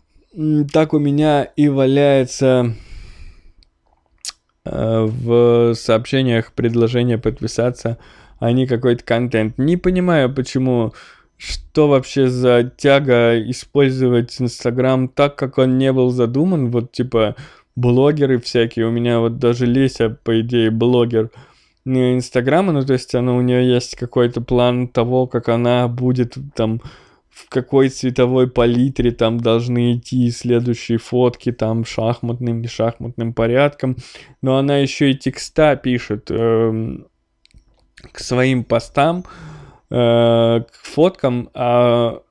так у меня и валяется э, в сообщениях предложение подписаться, а не какой-то контент. Не понимаю, почему что вообще за тяга использовать Инстаграм так, как он не был задуман, вот типа блогеры всякие, у меня вот даже Леся, по идее, блогер. Инстаграма, ну то есть она, у нее есть какой-то план того, как она будет там в какой цветовой палитре там должны идти следующие фотки там шахматным, не шахматным порядком, но она еще и текста пишет э, к своим постам, э, к фоткам, а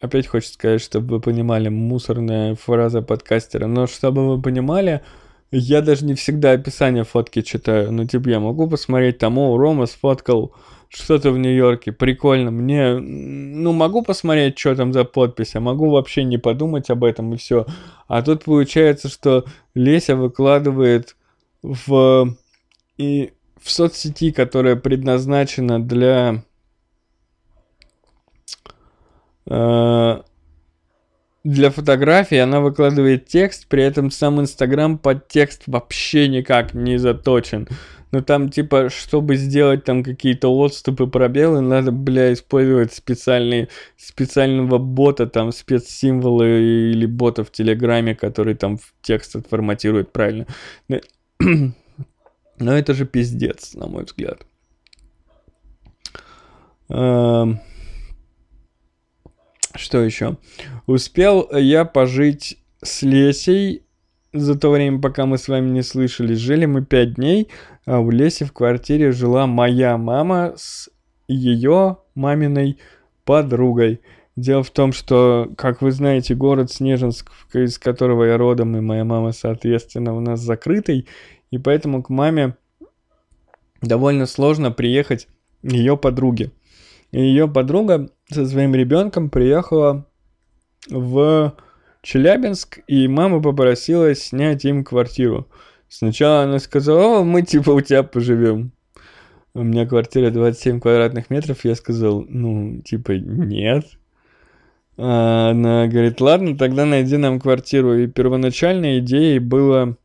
опять хочется сказать, чтобы вы понимали, мусорная фраза подкастера, но чтобы вы понимали, я даже не всегда описание фотки читаю, ну типа я могу посмотреть там, о, Рома сфоткал что-то в Нью-Йорке, прикольно, мне, ну могу посмотреть, что там за подпись, а могу вообще не подумать об этом и все. А тут получается, что Леся выкладывает в, и в соцсети, которая предназначена для для фотографии она выкладывает текст, при этом сам Инстаграм под текст вообще никак не заточен. Но там, типа, чтобы сделать там какие-то отступы, пробелы, надо, бля, использовать специальные, специального бота, там, спецсимволы или бота в Телеграме, который там текст отформатирует правильно. Но это же пиздец, на мой взгляд. Эм, что еще? Успел я пожить с Лесей за то время, пока мы с вами не слышались. Жили мы пять дней, а у Леси в квартире жила моя мама с ее маминой подругой. Дело в том, что, как вы знаете, город Снежинск, из которого я родом, и моя мама, соответственно, у нас закрытый, и поэтому к маме довольно сложно приехать ее подруге. Ее подруга со своим ребенком приехала в Челябинск, и мама попросила снять им квартиру. Сначала она сказала, мы типа у тебя поживем. У меня квартира 27 квадратных метров, я сказал, ну, типа, нет. А она говорит, ладно, тогда найди нам квартиру. И первоначальной идеей было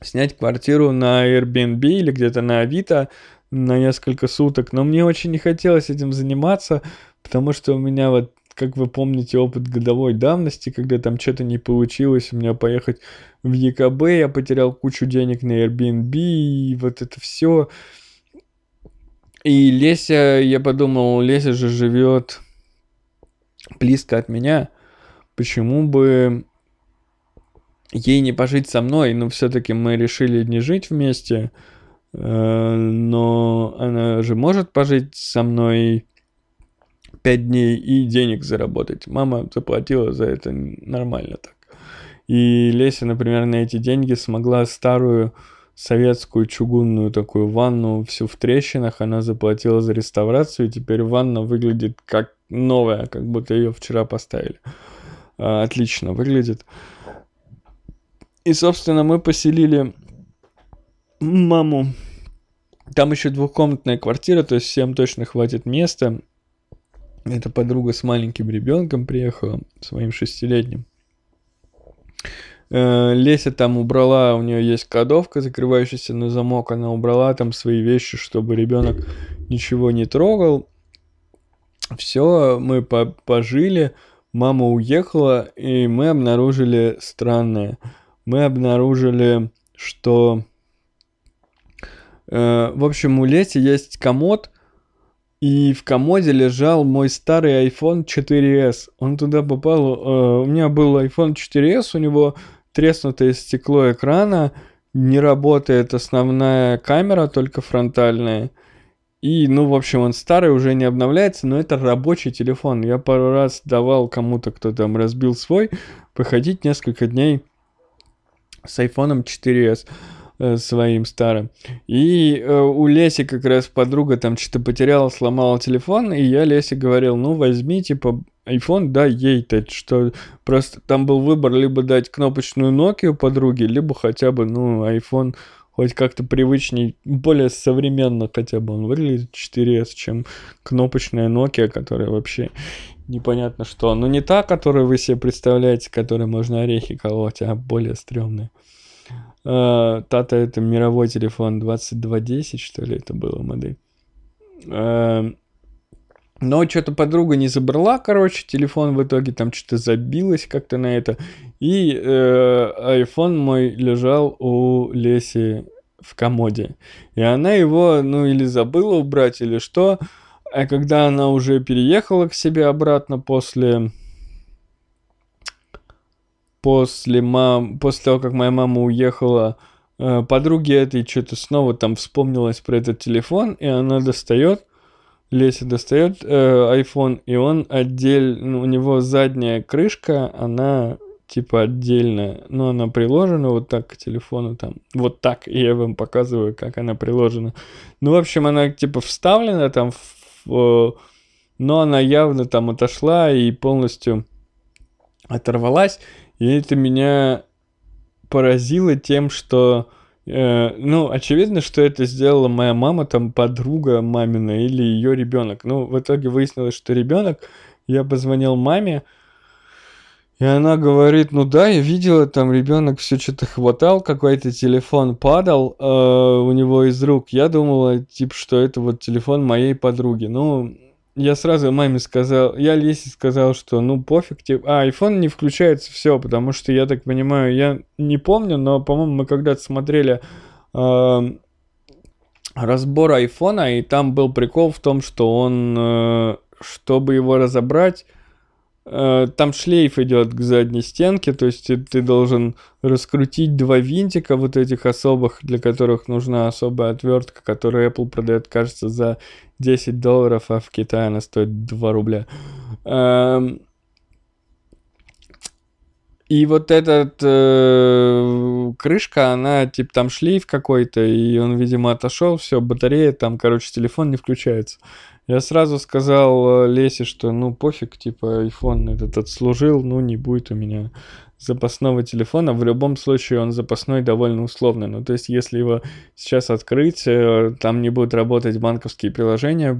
снять квартиру на Airbnb или где-то на Авито на несколько суток. Но мне очень не хотелось этим заниматься, потому что у меня вот, как вы помните, опыт годовой давности, когда там что-то не получилось, у меня поехать в ЕКБ, я потерял кучу денег на Airbnb, и вот это все. И Леся, я подумал, Леся же живет близко от меня, почему бы ей не пожить со мной, но все-таки мы решили не жить вместе, э, но она же может пожить со мной 5 дней и денег заработать. Мама заплатила за это нормально так. И Леся, например, на эти деньги смогла старую советскую чугунную такую ванну всю в трещинах, она заплатила за реставрацию, и теперь ванна выглядит как новая, как будто ее вчера поставили. А, отлично выглядит. И, собственно, мы поселили маму. Там еще двухкомнатная квартира, то есть всем точно хватит места. Эта подруга с маленьким ребенком приехала, своим шестилетним. Э, Леся там убрала, у нее есть кодовка, закрывающаяся на замок, она убрала там свои вещи, чтобы ребенок ничего не трогал. Все, мы по пожили, мама уехала, и мы обнаружили странное. Мы обнаружили, что... Э, в общем, у Леси есть комод, и в комоде лежал мой старый iPhone 4s. Он туда попал... Э, у меня был iPhone 4s, у него треснутое стекло экрана, не работает основная камера, только фронтальная. И, ну, в общем, он старый, уже не обновляется, но это рабочий телефон. Я пару раз давал кому-то, кто там разбил свой, походить несколько дней с iPhone 4s. Э, своим старым. И э, у Леси как раз подруга там что-то потеряла, сломала телефон, и я Лесе говорил, ну возьми типа iPhone, да ей-то, что просто там был выбор либо дать кнопочную Nokia подруге, либо хотя бы, ну, iPhone хоть как-то привычней, более современно хотя бы он выглядит 4S, чем кнопочная Nokia, которая вообще непонятно что. Но не та, которую вы себе представляете, которой можно орехи колоть, а более стрёмная. Uh, Тата это мировой телефон 2210, что ли, это было модель. Uh, Но что-то подруга не забрала, короче, телефон в итоге там что-то забилось как-то на это. И э, iPhone мой лежал у Леси в комоде. И она его, ну, или забыла убрать, или что. А когда она уже переехала к себе обратно после... После, мам... после того, как моя мама уехала, э, подруге этой что-то снова там вспомнилось про этот телефон, и она достает Леся достает э, iPhone, и он отдельно, ну, у него задняя крышка, она типа отдельно, но она приложена вот так к телефону там, вот так, и я вам показываю, как она приложена. Ну, в общем, она типа вставлена там, в, но она явно там отошла и полностью оторвалась, и это меня поразило тем, что Э, ну, очевидно, что это сделала моя мама, там, подруга мамина или ее ребенок. Ну, в итоге выяснилось, что ребенок. Я позвонил маме, и она говорит, ну да, я видела, там ребенок все что-то хватал, какой-то телефон падал э, у него из рук. Я думала, типа, что это вот телефон моей подруги. Ну, я сразу маме сказал, я Лесе сказал, что ну пофиг, типа, а, iPhone не включается, все, потому что я так понимаю, я не помню, но, по-моему, мы когда-то смотрели э, разбор айфона, и там был прикол в том, что он, э, чтобы его разобрать, там шлейф идет к задней стенке, то есть ты должен раскрутить два винтика вот этих особых, для которых нужна особая отвертка, которую Apple продает, кажется, за 10 долларов, а в Китае она стоит 2 рубля. Эм, и вот этот э, крышка, она типа там шлейф какой-то, и он, видимо, отошел, все, батарея там, короче, телефон не включается. Я сразу сказал э, Лесе, что ну пофиг, типа iPhone этот отслужил, ну не будет у меня запасного телефона. В любом случае он запасной довольно условный. Ну то есть если его сейчас открыть, э, там не будут работать банковские приложения.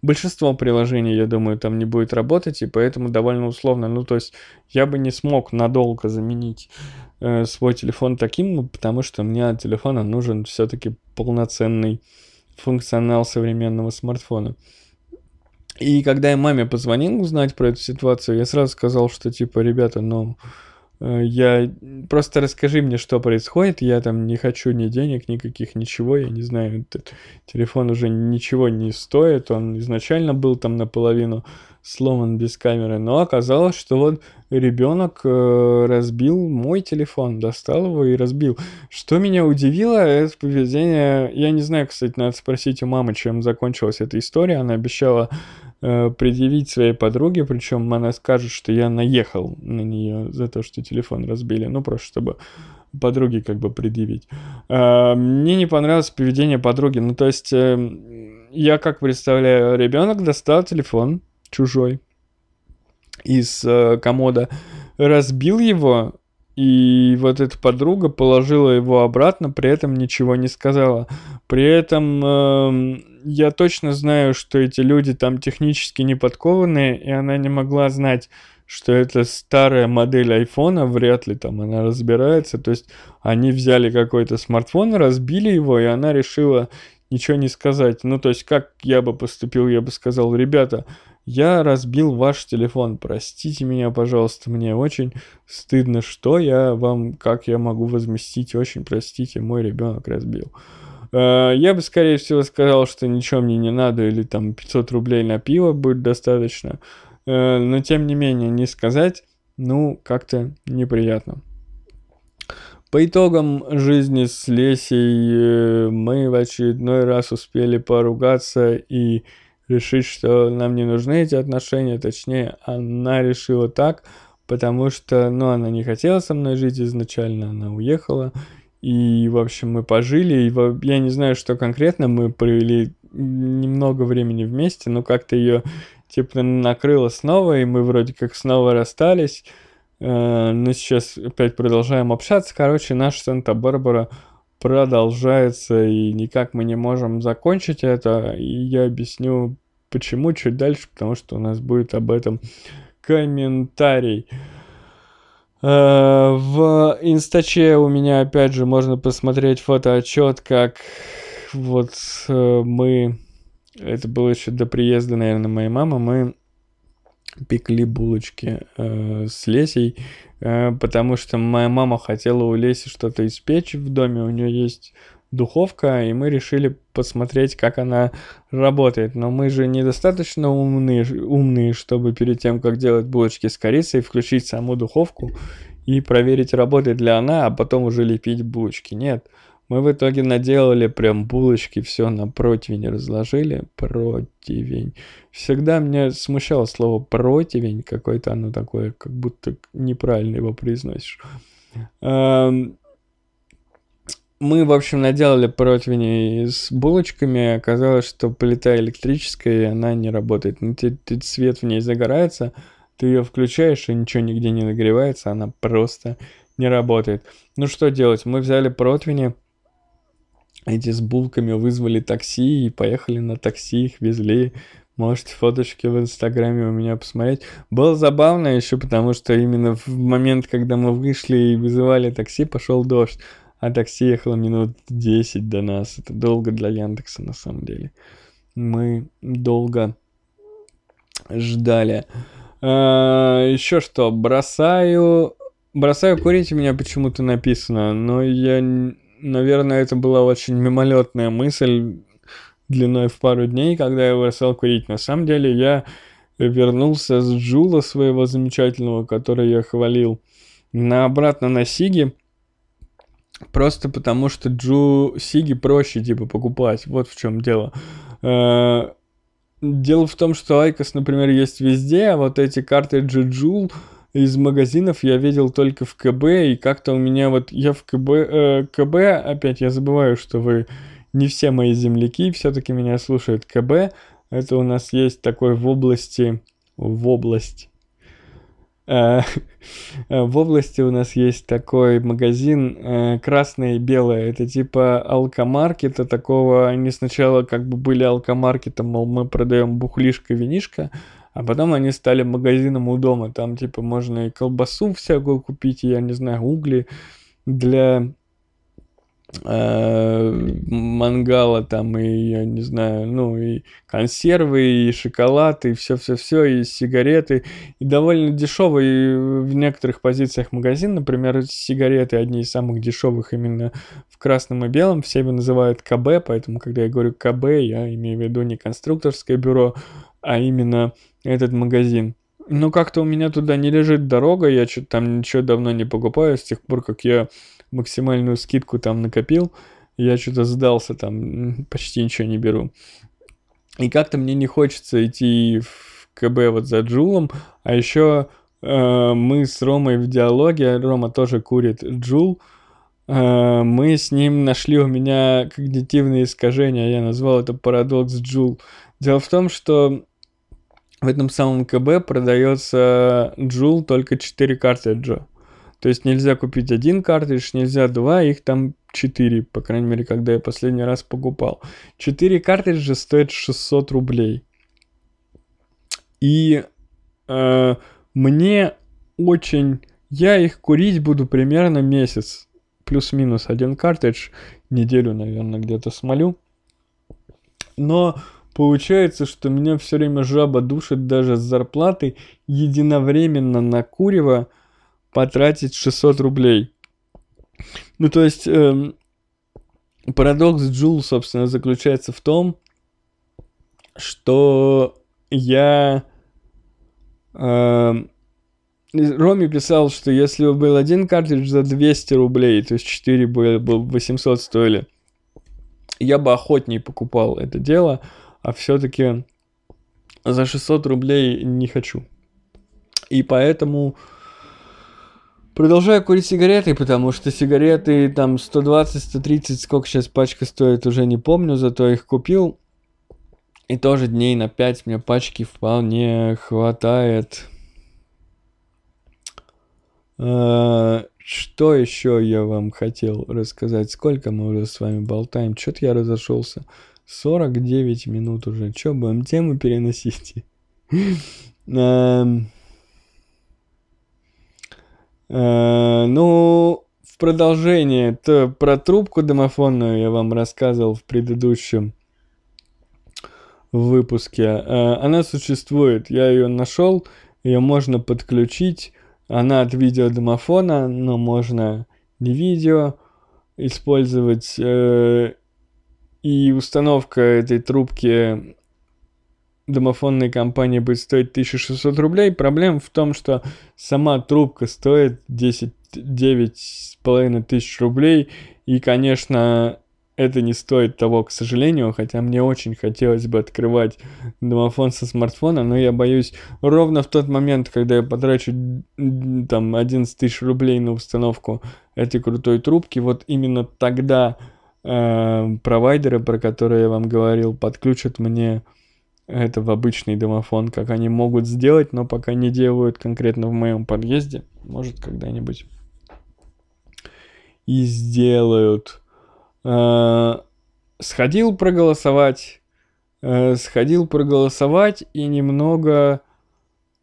Большинство приложений, я думаю, там не будет работать, и поэтому довольно условно. Ну то есть я бы не смог надолго заменить э, свой телефон таким, потому что мне от телефона нужен все-таки полноценный функционал современного смартфона. И когда я маме позвонил узнать про эту ситуацию, я сразу сказал, что типа, ребята, ну, я просто расскажи мне, что происходит. Я там не хочу ни денег, никаких, ничего. Я не знаю, этот телефон уже ничего не стоит. Он изначально был там наполовину сломан без камеры, но оказалось, что вот ребенок э, разбил мой телефон, достал его и разбил. Что меня удивило, это поведение... Я не знаю, кстати, надо спросить у мамы, чем закончилась эта история. Она обещала э, предъявить своей подруге, причем она скажет, что я наехал на нее за то, что телефон разбили. Ну, просто чтобы подруге как бы предъявить. Э, мне не понравилось поведение подруги. Ну, то есть, э, я как представляю, ребенок достал телефон, чужой из э, комода, разбил его, и вот эта подруга положила его обратно, при этом ничего не сказала. При этом э, я точно знаю, что эти люди там технически не подкованные, и она не могла знать, что это старая модель айфона, вряд ли там она разбирается. То есть они взяли какой-то смартфон, разбили его, и она решила ничего не сказать. Ну, то есть как я бы поступил, я бы сказал, ребята, я разбил ваш телефон, простите меня, пожалуйста, мне очень стыдно, что я вам, как я могу возместить, очень простите, мой ребенок разбил. Э, я бы, скорее всего, сказал, что ничего мне не надо, или там 500 рублей на пиво будет достаточно. Э, но, тем не менее, не сказать, ну, как-то неприятно. По итогам жизни с Лесей э, мы в очередной раз успели поругаться и решить, что нам не нужны эти отношения, точнее, она решила так, потому что, ну, она не хотела со мной жить изначально, она уехала, и, в общем, мы пожили, и я не знаю, что конкретно, мы провели немного времени вместе, но как-то ее, типа, накрыло снова, и мы вроде как снова расстались, э, но сейчас опять продолжаем общаться, короче, наш Санта-Барбара продолжается, и никак мы не можем закончить это. И я объясню, почему чуть дальше, потому что у нас будет об этом комментарий. Э, в инстаче у меня опять же можно посмотреть фотоотчет, как вот э, мы это было еще до приезда, наверное, моей мамы, мы пекли булочки э, с Лесей, потому что моя мама хотела у Леси что-то испечь в доме, у нее есть духовка, и мы решили посмотреть, как она работает. Но мы же недостаточно умные, умные, чтобы перед тем, как делать булочки с корицей, включить саму духовку и проверить, работает ли она, а потом уже лепить булочки. Нет. Мы в итоге наделали прям булочки, все на противень разложили. Противень. Всегда меня смущало слово противень, какое-то оно такое, как будто неправильно его произносишь. Мы, в общем, наделали противни с булочками. Оказалось, что плита электрическая, и она не работает. Ну, ты, ты, свет в ней загорается, ты ее включаешь, и ничего нигде не нагревается, она просто не работает. Ну что делать? Мы взяли противни, эти с булками вызвали такси и поехали на такси, их везли. Можете фоточки в Инстаграме у меня посмотреть. Было забавно еще, потому что именно в момент, когда мы вышли и вызывали такси, пошел дождь а такси ехало минут 10 до нас. Это долго для Яндекса на самом деле. Мы долго ждали. А, еще что, бросаю... Бросаю курить у меня почему-то написано, но я... Наверное, это была очень мимолетная мысль длиной в пару дней, когда я бросал курить. На самом деле я вернулся с Джула своего замечательного, который я хвалил, на обратно на Сиги. Просто потому, что Джу Сиги проще, типа, покупать. Вот в чем дело. Э, дело в том, что IQOS, например, есть везде, а вот эти картриджи JUUL из магазинов я видел только в КБ, и как-то у меня вот, я в КБ, э, КБ, опять я забываю, что вы не все мои земляки, все-таки меня слушают КБ, это у нас есть такой в области, в область, в области у нас есть такой магазин э, красное и белое. Это типа алкомаркета такого. Они сначала как бы были алкомаркетом, мол, мы продаем бухлишко, винишко, а потом они стали магазином у дома. Там типа можно и колбасу всякую купить, и, я не знаю, угли для Э, мангала там и я не знаю ну и консервы и шоколад и все все все и сигареты. И довольно дешевый в некоторых позициях магазин например сигареты одни из самых дешевых именно в красном и белом все его называют КБ поэтому когда я говорю КБ я имею в виду не конструкторское бюро а именно этот магазин. Ну как-то у меня туда не лежит дорога я что-то там ничего давно не покупаю с тех пор как я максимальную скидку там накопил, я что-то сдался там, почти ничего не беру. И как-то мне не хочется идти в КБ вот за Джулом, а еще э, мы с Ромой в диалоге, Рома тоже курит Джул, э, мы с ним нашли у меня когнитивные искажения, я назвал это парадокс Джул. Дело в том, что в этом самом КБ продается Джул только 4 картриджа. То есть нельзя купить один картридж, нельзя два, их там четыре, по крайней мере, когда я последний раз покупал. Четыре картриджа стоят 600 рублей. И э, мне очень... Я их курить буду примерно месяц. Плюс-минус один картридж. Неделю, наверное, где-то смолю. Но получается, что меня все время жаба душит даже с зарплатой единовременно на курево потратить 600 рублей. Ну, то есть, эм, парадокс Джул, собственно, заключается в том, что я... Эм, Роми писал, что если бы был один картридж за 200 рублей, то есть 4 бы 800 стоили, я бы охотнее покупал это дело, а все-таки за 600 рублей не хочу. И поэтому Продолжаю курить сигареты, потому что сигареты там 120-130, сколько сейчас пачка стоит, уже не помню, зато их купил. И тоже дней на 5 мне пачки вполне хватает. А, что еще я вам хотел рассказать? Сколько мы уже с вами болтаем? Что-то я разошелся. 49 минут уже. Что, будем тему переносить? Э, ну, в продолжение, то про трубку домофонную я вам рассказывал в предыдущем выпуске. Э, она существует, я ее нашел, ее можно подключить. Она от видеодомофона, но можно не видео использовать. Э, и установка этой трубки домофонной компании будет стоить 1600 рублей. Проблема в том, что сама трубка стоит 10 9 с половиной тысяч рублей. И, конечно, это не стоит того, к сожалению, хотя мне очень хотелось бы открывать домофон со смартфона, но я боюсь, ровно в тот момент, когда я потрачу там 11 тысяч рублей на установку этой крутой трубки, вот именно тогда э, провайдеры, про которые я вам говорил, подключат мне это в обычный домофон, как они могут сделать, но пока не делают конкретно в моем подъезде, может когда-нибудь и сделают. Э, сходил проголосовать, э, сходил проголосовать и немного...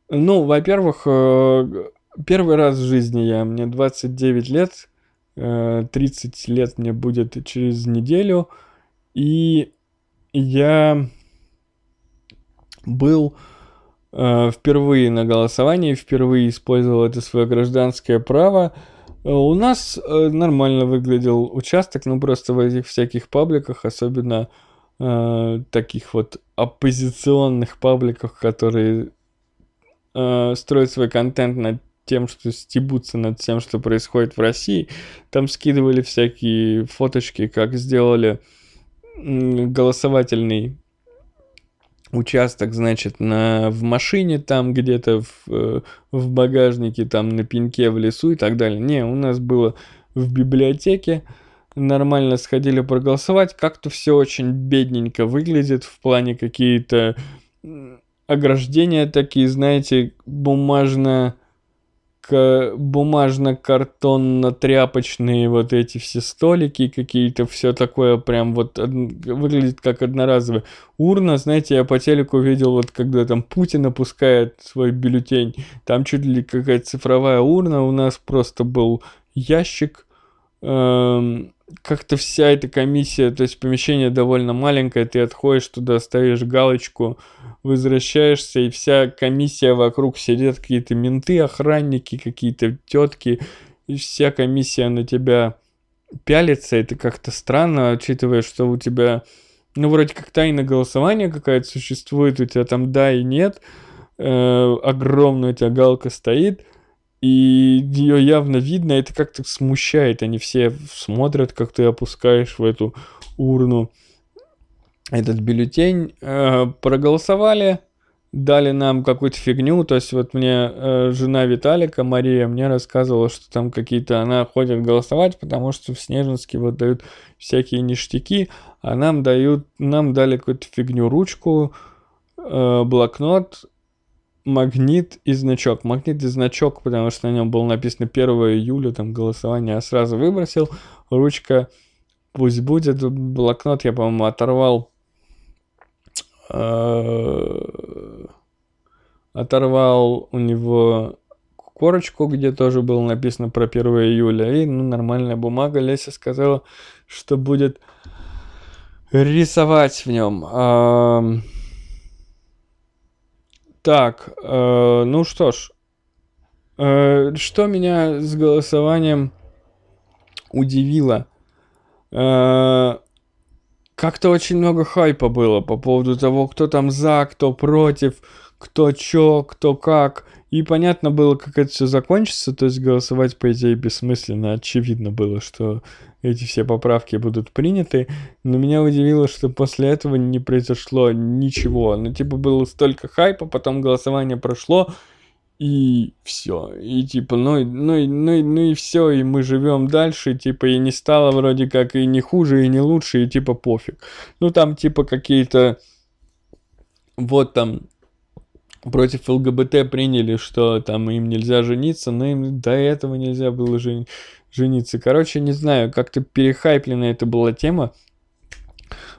Ну, во-первых, э, первый раз в жизни я, мне 29 лет, 30 лет мне будет через неделю, и я был впервые на голосовании, впервые использовал это свое гражданское право, Э, у нас э, нормально выглядел участок, ну просто в этих всяких пабликах, особенно э, таких вот оппозиционных пабликах, которые э, строят свой контент над тем, что стебутся над тем, что происходит в России. Там скидывали всякие фоточки, как сделали голосовательный участок, значит, на, в машине там где-то, в, э, в багажнике, там на пеньке в лесу и так далее. Не, у нас было в библиотеке, нормально сходили проголосовать, как-то все очень бедненько выглядит в плане какие-то ограждения такие, знаете, бумажно бумажно-картонно-тряпочные вот эти все столики какие-то, все такое прям вот выглядит как одноразовая урна. Знаете, я по телеку видел, вот когда там Путин опускает свой бюллетень, там чуть ли какая-то цифровая урна, у нас просто был ящик, эм, как-то вся эта комиссия, то есть помещение довольно маленькое, ты отходишь туда, ставишь галочку, возвращаешься, и вся комиссия вокруг сидят какие-то менты, охранники, какие-то тетки, и вся комиссия на тебя пялится, это как-то странно, учитывая, что у тебя, ну, вроде как тайна голосования какая-то существует, у тебя там да и нет, э, огромная у тебя галка стоит, и ее явно видно, это как-то смущает, они все смотрят, как ты опускаешь в эту урну. Этот бюллетень, э, проголосовали, дали нам какую-то фигню, то есть вот мне э, жена Виталика, Мария, мне рассказывала, что там какие-то, она ходит голосовать, потому что в Снежинске вот дают всякие ништяки, а нам дают, нам дали какую-то фигню, ручку, э, блокнот, магнит и значок. Магнит и значок, потому что на нем было написано 1 июля, там голосование, а сразу выбросил. Ручка пусть будет. Блокнот я, по-моему, оторвал Э, оторвал у него корочку, где тоже было написано про 1 июля. И ну, нормальная бумага. Леся сказала, что будет рисовать в нем. Так, э, ну что ж. Э, что меня с голосованием удивило? как-то очень много хайпа было по поводу того, кто там за, кто против, кто чё, кто как. И понятно было, как это все закончится, то есть голосовать, по идее, бессмысленно. Очевидно было, что эти все поправки будут приняты. Но меня удивило, что после этого не произошло ничего. Ну, типа, было столько хайпа, потом голосование прошло, и все. И типа, ну, ну, ну, ну и все, и мы живем дальше, типа, и не стало вроде как и не хуже, и не лучше, и типа пофиг. Ну там типа какие-то, вот там против ЛГБТ приняли, что там им нельзя жениться, но им до этого нельзя было жен... жениться. Короче, не знаю, как-то перехайплена это была тема.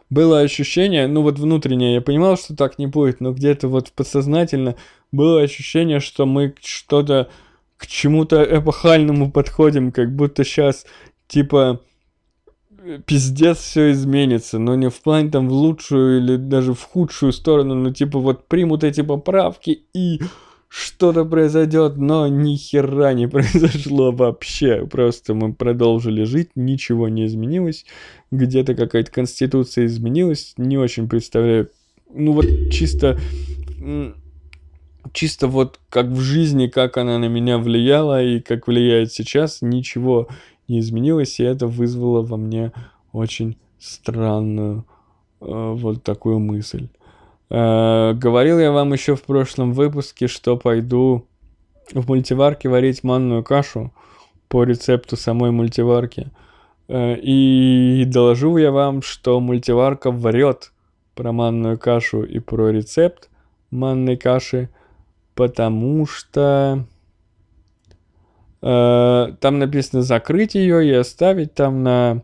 Было ощущение, ну вот внутреннее, я понимал, что так не будет, но где-то вот подсознательно было ощущение, что мы что-то к чему-то эпохальному подходим, как будто сейчас, типа, пиздец все изменится, но не в плане там в лучшую или даже в худшую сторону, но типа вот примут эти поправки и что-то произойдет, но ни хера не произошло вообще. Просто мы продолжили жить, ничего не изменилось. Где-то какая-то конституция изменилась, не очень представляю. Ну вот чисто чисто вот как в жизни, как она на меня влияла и как влияет сейчас, ничего не изменилось, и это вызвало во мне очень странную э, вот такую мысль. Э, говорил я вам еще в прошлом выпуске, что пойду в мультиварке варить манную кашу по рецепту самой мультиварки. Э, и доложу я вам, что мультиварка врет про манную кашу и про рецепт манной каши, потому что э, там написано закрыть ее и оставить там на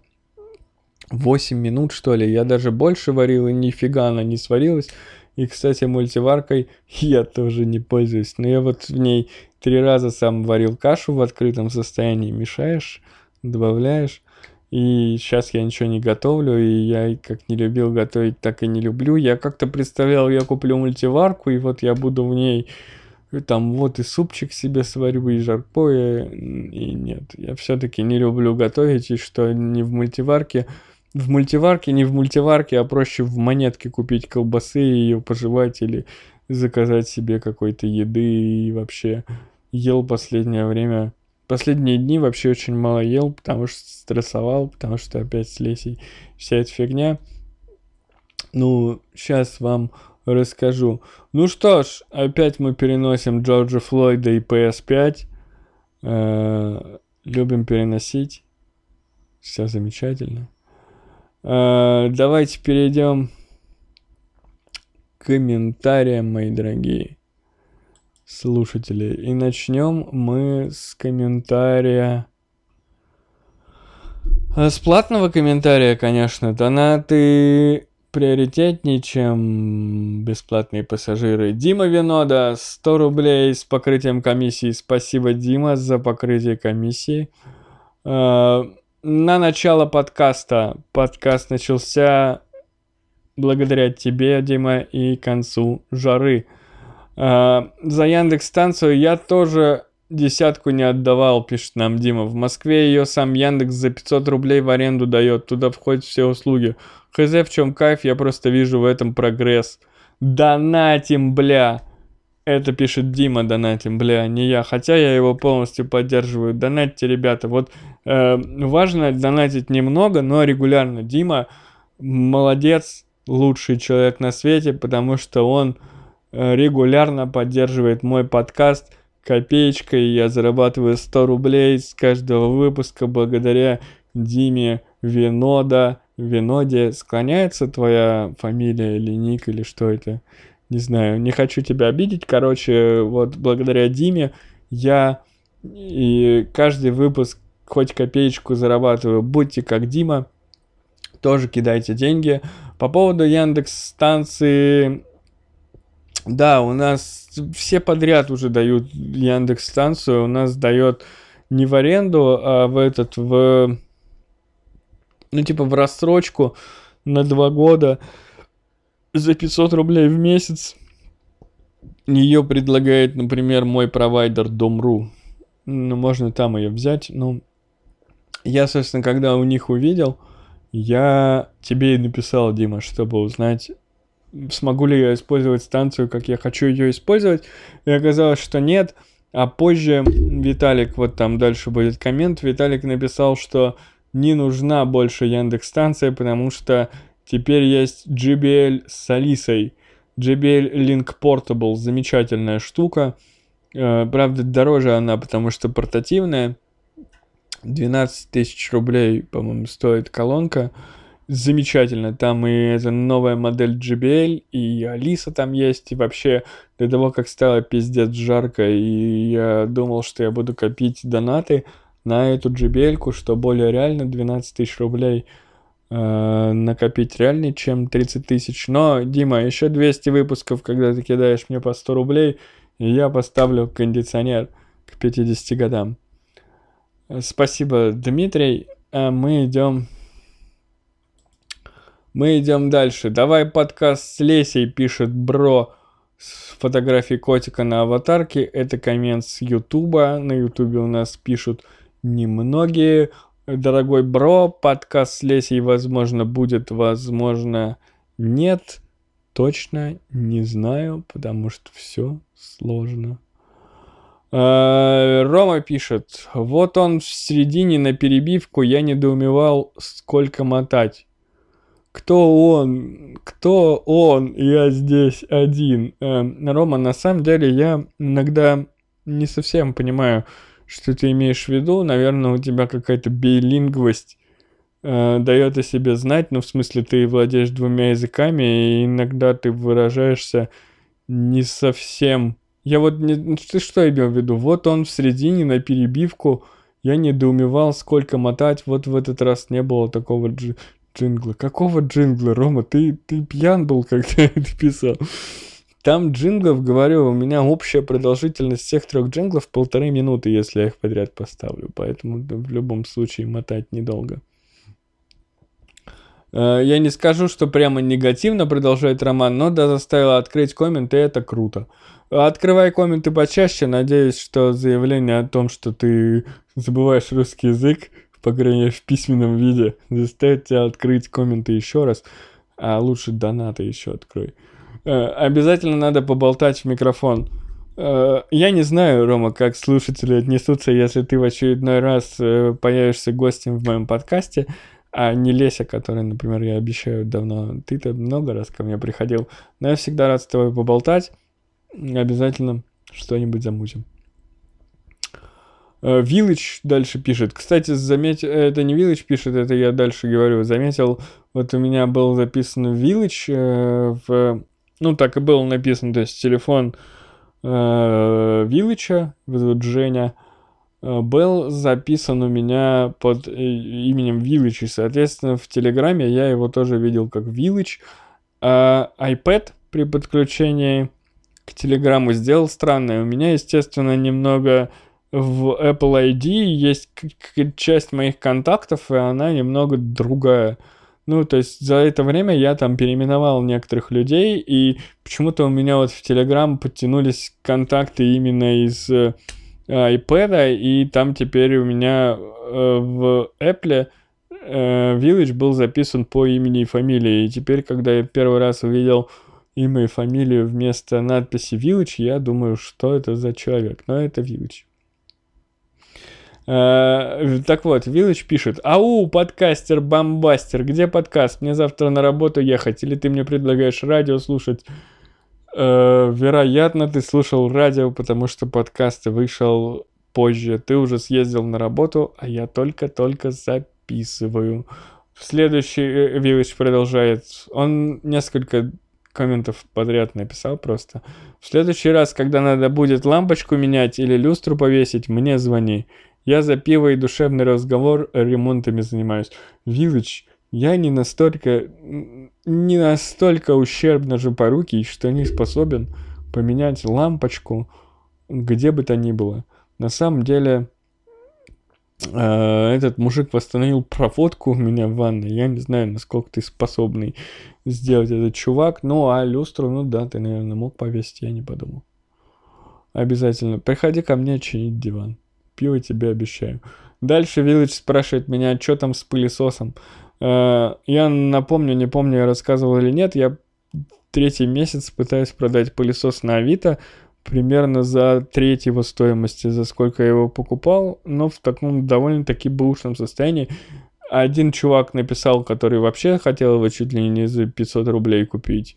8 минут, что ли. Я даже больше варил, и нифига она не сварилась. И, кстати, мультиваркой я тоже не пользуюсь. Но я вот в ней три раза сам варил кашу в открытом состоянии. Мешаешь, добавляешь. И сейчас я ничего не готовлю, и я как не любил готовить, так и не люблю. Я как-то представлял, я куплю мультиварку, и вот я буду в ней там вот и супчик себе сварю, и жаркое, и нет. Я все-таки не люблю готовить, и что не в мультиварке, в мультиварке, не в мультиварке, а проще в монетке купить колбасы и ее пожевать или заказать себе какой-то еды и вообще ел последнее время. Последние дни вообще очень мало ел, потому что стрессовал, потому что опять с Лесей вся эта фигня. Ну, сейчас вам расскажу. Ну что ж, опять мы переносим Джорджа Флойда и PS5. Э, любим переносить. Все замечательно. Э, давайте перейдем к комментариям, мои дорогие слушатели. И начнем мы с комментария... Э, с платного комментария, конечно. Донаты приоритетнее, чем бесплатные пассажиры. Дима Винода, 100 рублей с покрытием комиссии. Спасибо, Дима, за покрытие комиссии. На начало подкаста. Подкаст начался благодаря тебе, Дима, и концу жары. А, за Яндекс станцию я тоже десятку не отдавал, пишет нам Дима. В Москве ее сам Яндекс за 500 рублей в аренду дает. Туда входят все услуги. Хз, в чем кайф, я просто вижу в этом прогресс. Донатим, бля. Это пишет Дима донатим, бля, не я. Хотя я его полностью поддерживаю. Донатьте, ребята. Вот э, важно донатить немного, но регулярно. Дима молодец, лучший человек на свете, потому что он э, регулярно поддерживает мой подкаст копеечкой. Я зарабатываю 100 рублей с каждого выпуска благодаря Диме Винода. Виноде склоняется твоя фамилия или ник или что это? Не знаю, не хочу тебя обидеть. Короче, вот благодаря Диме я и каждый выпуск хоть копеечку зарабатываю. Будьте как Дима, тоже кидайте деньги. По поводу Яндекс станции, да, у нас все подряд уже дают Яндекс станцию. У нас дает не в аренду, а в этот, в, ну типа в рассрочку на два года за 500 рублей в месяц ее предлагает, например, мой провайдер Дом.ру. Ну, можно там ее взять. Ну, я, собственно, когда у них увидел, я тебе и написал, Дима, чтобы узнать, смогу ли я использовать станцию, как я хочу ее использовать. И оказалось, что нет. А позже Виталик, вот там дальше будет коммент, Виталик написал, что не нужна больше Яндекс станция, потому что Теперь есть JBL с Алисой. JBL Link Portable, замечательная штука. Э, правда, дороже она, потому что портативная. 12 тысяч рублей, по-моему, стоит колонка. Замечательно. Там и это новая модель JBL, и Алиса там есть. И вообще, до того, как стало пиздец жарко, и я думал, что я буду копить донаты на эту JBL, что более реально 12 тысяч рублей – э, накопить реальнее, чем 30 тысяч. Но, Дима, еще 200 выпусков, когда ты кидаешь мне по 100 рублей, и я поставлю кондиционер к 50 годам. Спасибо, Дмитрий. А мы идем Мы идем дальше. Давай подкаст с Лесей, пишет Бро с фотографией котика на аватарке. Это коммент с Ютуба. На Ютубе у нас пишут немногие. Дорогой Бро, подкаст с Лесей, возможно, будет, возможно, нет. Точно не знаю, потому что все сложно. Э, Рома пишет, вот он в середине на перебивку, я недоумевал, сколько мотать. Кто он? Кто он? Я здесь один. Эм, Рома, на самом деле я иногда не совсем понимаю, что ты имеешь в виду. Наверное, у тебя какая-то билингвость э, дает о себе знать. Ну, в смысле, ты владеешь двумя языками, и иногда ты выражаешься не совсем я вот не... Ну, ты что имел в виду? Вот он в середине на перебивку. Я недоумевал, сколько мотать. Вот в этот раз не было такого дж... джингла. Какого джингла, Рома? Ты, ты пьян был, когда это писал? Там джинглов, говорю, у меня общая продолжительность всех трех джинглов полторы минуты, если я их подряд поставлю. Поэтому в любом случае мотать недолго. Э, я не скажу, что прямо негативно продолжает роман, но да заставила открыть коммент, и это круто. Открывай комменты почаще. Надеюсь, что заявление о том, что ты забываешь русский язык, по крайней мере, в письменном виде, заставит тебя открыть комменты еще раз. А лучше донаты еще открой. Э, обязательно надо поболтать в микрофон. Э, я не знаю, Рома, как слушатели отнесутся, если ты в очередной раз э, появишься гостем в моем подкасте, а не Леся, который, например, я обещаю давно. Ты-то много раз ко мне приходил, но я всегда рад с тобой поболтать обязательно что-нибудь замутим. Виллидж дальше пишет. Кстати, заметь, это не Village пишет, это я дальше говорю. Заметил, вот у меня был записан э, в... Ну, так и было написано, то есть телефон э, Village, вот Женя, э, был записан у меня под э, именем Village, и, соответственно, в Телеграме я его тоже видел как Village. А iPad при подключении к Телеграму сделал странное. У меня, естественно, немного в Apple ID есть часть моих контактов, и она немного другая. Ну, то есть за это время я там переименовал некоторых людей, и почему-то у меня вот в Telegram подтянулись контакты именно из э, iPad, и там теперь у меня э, в Apple э, Village был записан по имени и фамилии. И теперь, когда я первый раз увидел имя и фамилию вместо надписи Village, я думаю, что это за человек. Но это Village. Uh, так вот, Village пишет. Ау, подкастер, бомбастер, где подкаст? Мне завтра на работу ехать, или ты мне предлагаешь радио слушать? Uh, вероятно, ты слушал радио, потому что подкаст вышел позже. Ты уже съездил на работу, а я только-только записываю. Следующий Village продолжает. Он несколько комментов подряд написал просто. В следующий раз, когда надо будет лампочку менять или люстру повесить, мне звони. Я за пиво и душевный разговор ремонтами занимаюсь. Village, я не настолько, не настолько ущербно же по руке, что не способен поменять лампочку где бы то ни было. На самом деле, э, этот мужик восстановил проводку у меня в ванной. Я не знаю, насколько ты способный сделать этот чувак. Ну, а люстру, ну да, ты, наверное, мог повесить, я не подумал. Обязательно. Приходи ко мне чинить диван. Пиво тебе обещаю. Дальше Village спрашивает меня, что там с пылесосом. Э, я напомню, не помню, я рассказывал или нет, я третий месяц пытаюсь продать пылесос на Авито примерно за треть его стоимости, за сколько я его покупал, но в таком довольно-таки бэушном состоянии один чувак написал, который вообще хотел его чуть ли не за 500 рублей купить.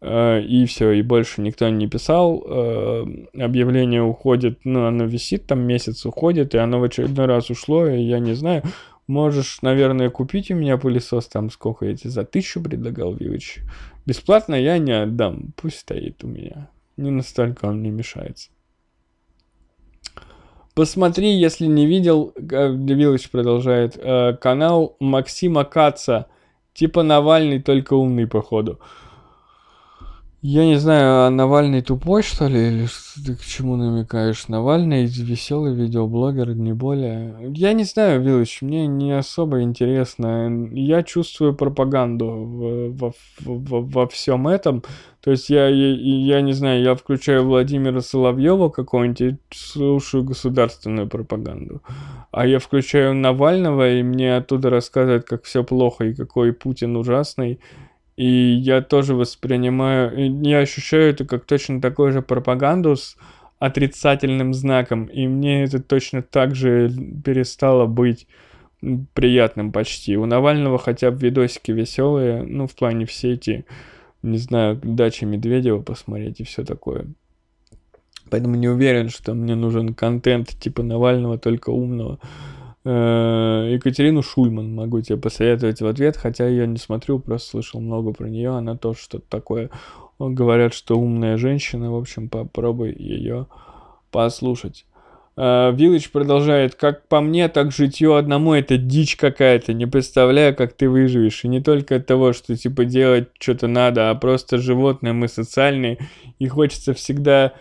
Э, и все, и больше никто не писал. Э, объявление уходит, ну, оно висит там месяц, уходит, и оно в очередной раз ушло, и я не знаю. Можешь, наверное, купить у меня пылесос, там сколько я тебе за тысячу предлагал, Вивич. Бесплатно я не отдам, пусть стоит у меня. Не настолько он мне мешается. Посмотри, если не видел, Виллыч продолжает, э, канал Максима Каца. Типа Навальный, только умный, походу. Я не знаю, а Навальный тупой, что ли, или ты к чему намекаешь? Навальный веселый видеоблогер, не более. Я не знаю, Вилыч, мне не особо интересно. Я чувствую пропаганду во, во, во всем этом. То есть я, я, я не знаю, я включаю Владимира Соловьева какого-нибудь слушаю государственную пропаганду. А я включаю Навального, и мне оттуда рассказывают, как все плохо и какой Путин ужасный. И я тоже воспринимаю, я ощущаю это как точно такой же пропаганду с отрицательным знаком. И мне это точно так же перестало быть приятным почти. У Навального хотя бы видосики веселые, ну, в плане все эти, не знаю, дачи Медведева посмотреть и все такое. Поэтому не уверен, что мне нужен контент типа Навального, только умного. Э, Екатерину Шульман могу тебе посоветовать в ответ, хотя я не смотрю, просто слышал много про нее, она тоже что-то такое. Говорят, что умная женщина, в общем, попробуй ее послушать. Э, продолжает, как по мне, так житье одному это дичь какая-то, не представляю, как ты выживешь. И не только от того, что типа делать что-то надо, а просто животные мы социальные, и хочется всегда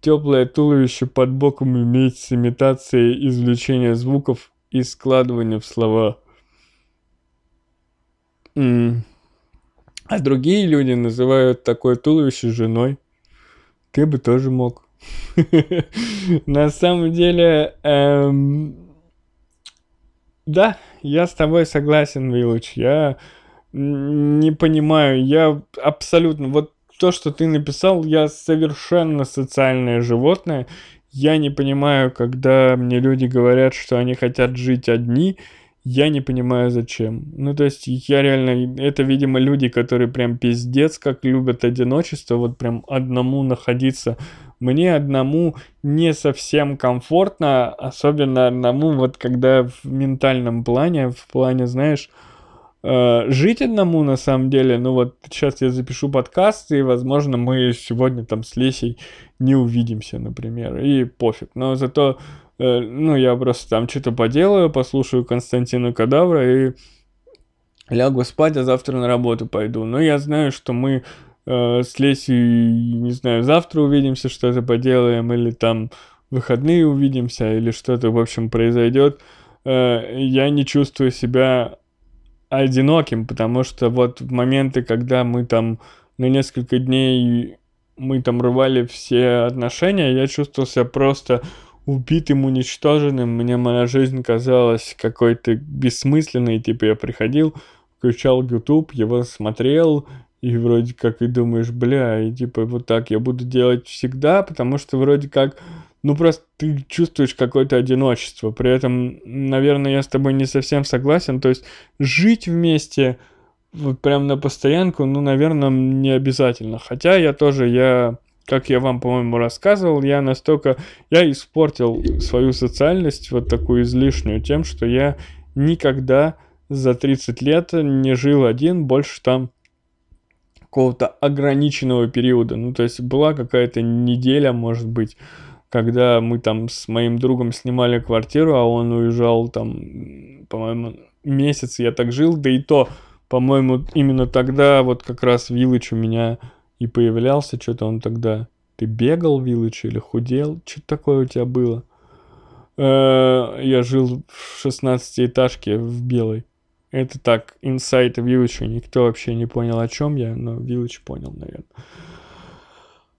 теплое туловище под боком иметь с имитацией извлечения звуков и складывания в слова. А другие люди называют такое туловище женой. Ты бы тоже мог. На самом деле, эм... да, я с тобой согласен, Вилуч. Я не понимаю, я абсолютно... Вот то, что ты написал, я совершенно социальное животное. Я не понимаю, когда мне люди говорят, что они хотят жить одни, я не понимаю зачем. Ну, то есть, я реально... Это, видимо, люди, которые прям пиздец как любят одиночество, вот прям одному находиться. Мне одному не совсем комфортно, особенно одному, вот когда в ментальном плане, в плане, знаешь, жить одному на самом деле. Ну вот сейчас я запишу подкаст, и, возможно, мы сегодня там с Лесей не увидимся, например, и пофиг. Но зато, э, ну, я просто там что-то поделаю, послушаю Константина Кадавра и лягу спать, а завтра на работу пойду. Но я знаю, что мы э, с Лесей, не знаю, завтра увидимся, что-то поделаем, или там выходные увидимся, или что-то, в общем, произойдет. Э, я не чувствую себя одиноким, потому что вот в моменты, когда мы там на несколько дней мы там рвали все отношения, я чувствовал себя просто убитым, уничтоженным. Мне моя жизнь казалась какой-то бессмысленной. Типа я приходил, включал YouTube, его смотрел, и вроде как и думаешь, бля, и типа вот так я буду делать всегда, потому что вроде как, ну просто ты чувствуешь какое-то одиночество. При этом, наверное, я с тобой не совсем согласен. То есть жить вместе вот прям на постоянку, ну, наверное, не обязательно. Хотя я тоже, я, как я вам, по-моему, рассказывал, я настолько, я испортил свою социальность, вот такую излишнюю, тем, что я никогда за 30 лет не жил один, больше там какого-то ограниченного периода. Ну, то есть была какая-то неделя, может быть, когда мы там с моим другом снимали квартиру, а он уезжал там, по-моему, месяц я так жил, да и то по-моему, именно тогда вот как раз Виллыч у меня и появлялся, что-то он тогда... Ты бегал, Виллыч, или худел? Что такое у тебя было? Э, я жил в 16-этажке в белой. Это так, инсайт Виллыча. Никто вообще не понял, о чем я, но Виллыч понял, наверное.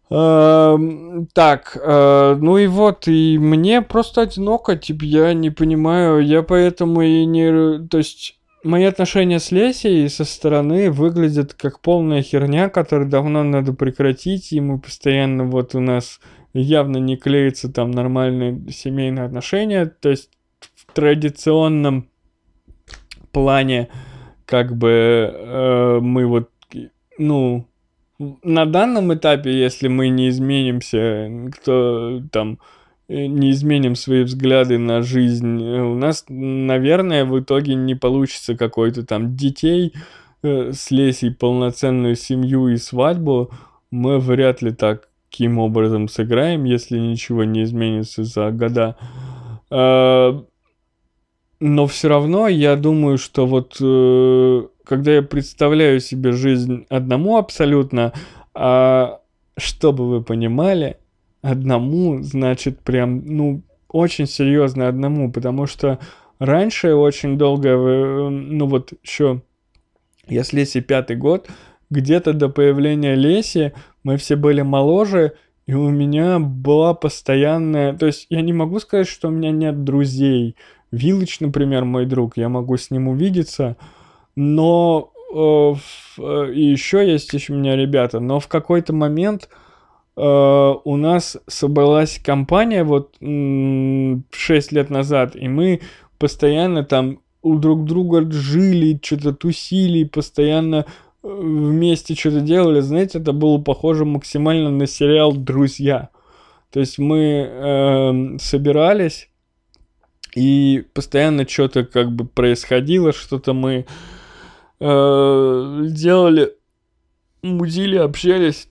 Uh, так, uh, ну и вот, и мне просто одиноко, типа, я не понимаю, я поэтому и не... То есть, мои отношения с Лесей со стороны выглядят как полная херня, которую давно надо прекратить, и мы постоянно вот у нас явно не клеятся там нормальные семейные отношения, то есть в традиционном плане как бы э, мы вот, ну, на данном этапе, если мы не изменимся, кто там Э, не изменим свои взгляды на жизнь, э, у нас, наверное, в итоге не получится какой-то там детей э, с Лесей, полноценную семью и свадьбу. Мы вряд ли таким образом сыграем, если ничего не изменится за года. Э, но все равно я думаю, что вот э, когда я представляю себе жизнь одному абсолютно, А чтобы вы понимали, одному, значит, прям, ну, очень серьезно одному, потому что раньше очень долго, э, ну вот еще, если Леси пятый год, где-то до появления Леси мы все были моложе, и у меня была постоянная... То есть я не могу сказать, что у меня нет друзей. Вилыч, например, мой друг, я могу с ним увидеться, но э, э, и еще есть еще у меня ребята, но в какой-то момент э, у нас собралась компания вот м- 6 лет назад, и мы постоянно там у друг друга жили, что-то тусили, постоянно вместе что-то делали. Знаете, это было похоже максимально на сериал «Друзья». То есть мы э, собирались, и постоянно что-то как бы происходило, что-то мы э, делали, мудили, общались.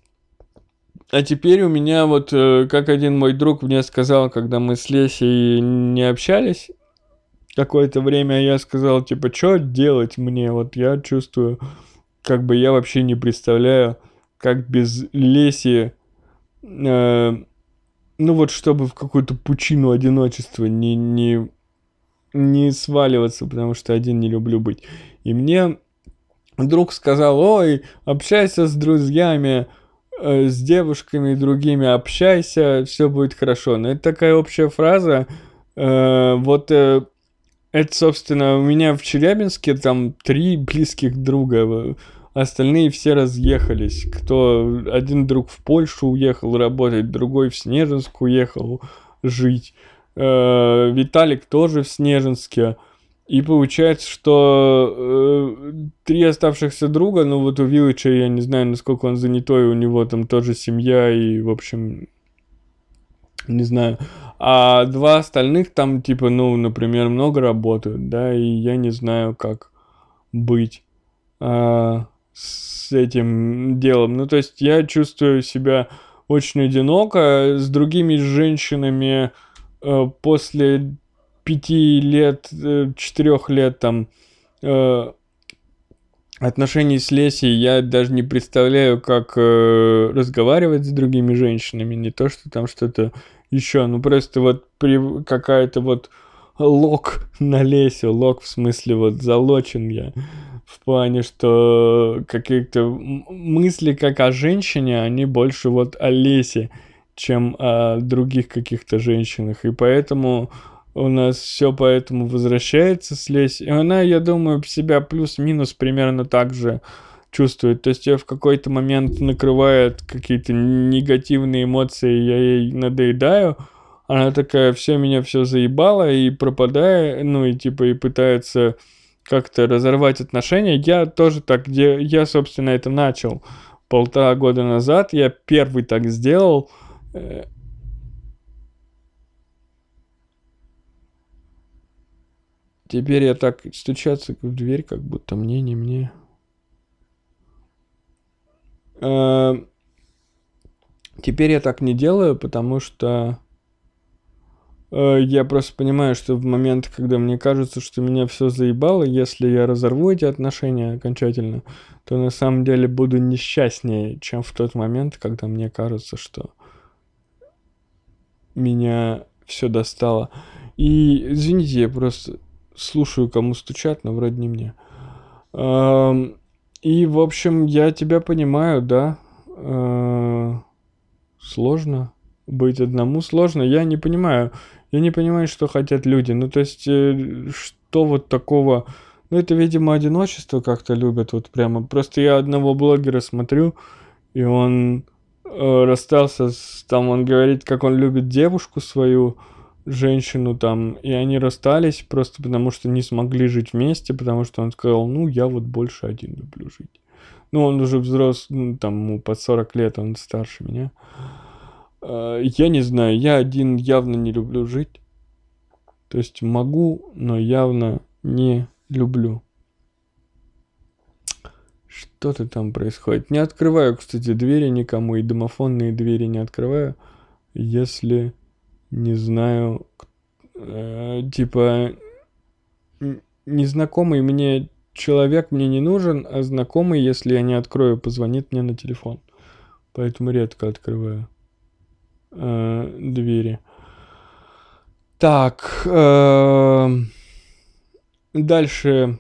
А теперь у меня вот, э, как один мой друг мне сказал, когда мы с Лесей не общались, какое-то время я сказал, типа, что делать мне? Вот я чувствую, как бы я вообще не представляю, как без Леси, э, ну вот чтобы в какую-то пучину одиночества не, не, не сваливаться, потому что один не люблю быть. И мне друг сказал, ой, общайся с друзьями, э, с девушками другими, общайся, все будет хорошо. Но это такая общая фраза, э, вот э, это, собственно, у меня в Челябинске там три близких друга. Остальные все разъехались. Кто один друг в Польшу уехал работать, другой в Снежинск уехал жить. Э, Виталик тоже в Снежинске. И получается, что э, три оставшихся друга, ну вот у Виллича я не знаю, насколько он занятой, у него там тоже семья и, в общем, не знаю. А два остальных там, типа, ну, например, много работают, да, и я не знаю, как быть а, с этим делом. Ну, то есть я чувствую себя очень одиноко. С другими женщинами э, после пяти лет, э, четырех лет там э, отношений с Лесей я даже не представляю, как э, разговаривать с другими женщинами. Не то, что там что-то еще, ну просто вот при, какая-то вот лог на лесе, лог в смысле вот залочен я. В плане, что какие-то мысли как о женщине, они больше вот о лесе, чем о других каких-то женщинах. И поэтому у нас все поэтому возвращается с леси. И она, я думаю, себя плюс-минус примерно так же чувствует. То есть ее в какой-то момент накрывают какие-то негативные эмоции, я ей надоедаю, она такая, все меня все заебало и пропадает, ну и типа и пытается как-то разорвать отношения. Я тоже так, где я, собственно, это начал полтора года назад, я первый так сделал. Теперь я так стучаться в дверь, как будто мне, не мне. Эм, теперь я так не делаю, потому что э, я просто понимаю, что в момент, когда мне кажется, что меня все заебало, если я разорву эти отношения окончательно, то на самом деле буду несчастнее, чем в тот момент, когда мне кажется, что меня все достало. И извините, я просто слушаю, кому стучат, но вроде не мне. И, в общем, я тебя понимаю, да. Э, сложно быть одному, сложно. Я не понимаю. Я не понимаю, что хотят люди. Ну, то есть, э, что вот такого... Ну, это, видимо, одиночество как-то любят вот прямо. Просто я одного блогера смотрю, и он расстался с... Там он говорит, как он любит девушку свою, женщину там, и они расстались просто потому, что не смогли жить вместе, потому что он сказал, ну, я вот больше один люблю жить. Ну, он уже взрослый, ну, там, ему под 40 лет, он старше меня. А, я не знаю, я один явно не люблю жить. То есть могу, но явно не люблю. Что-то там происходит. Не открываю, кстати, двери никому, и домофонные двери не открываю, если не знаю, э, типа, незнакомый мне человек мне не нужен, а знакомый, если я не открою, позвонит мне на телефон. поэтому редко открываю э, двери. Так, э, дальше.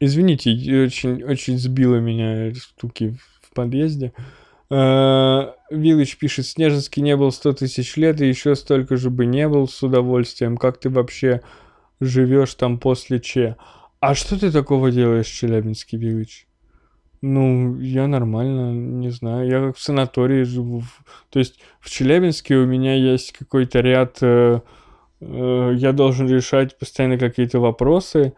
Извините, очень, очень сбило меня стуки в подъезде. Э, Виллич пишет, Снежинский не был сто тысяч лет, и еще столько же бы не был с удовольствием. Как ты вообще живешь там после Че? А что ты такого делаешь в Челябинске, Виллич? Ну, я нормально, не знаю. Я как в санатории живу. То есть в Челябинске у меня есть какой-то ряд... Э, э, я должен решать постоянно какие-то вопросы.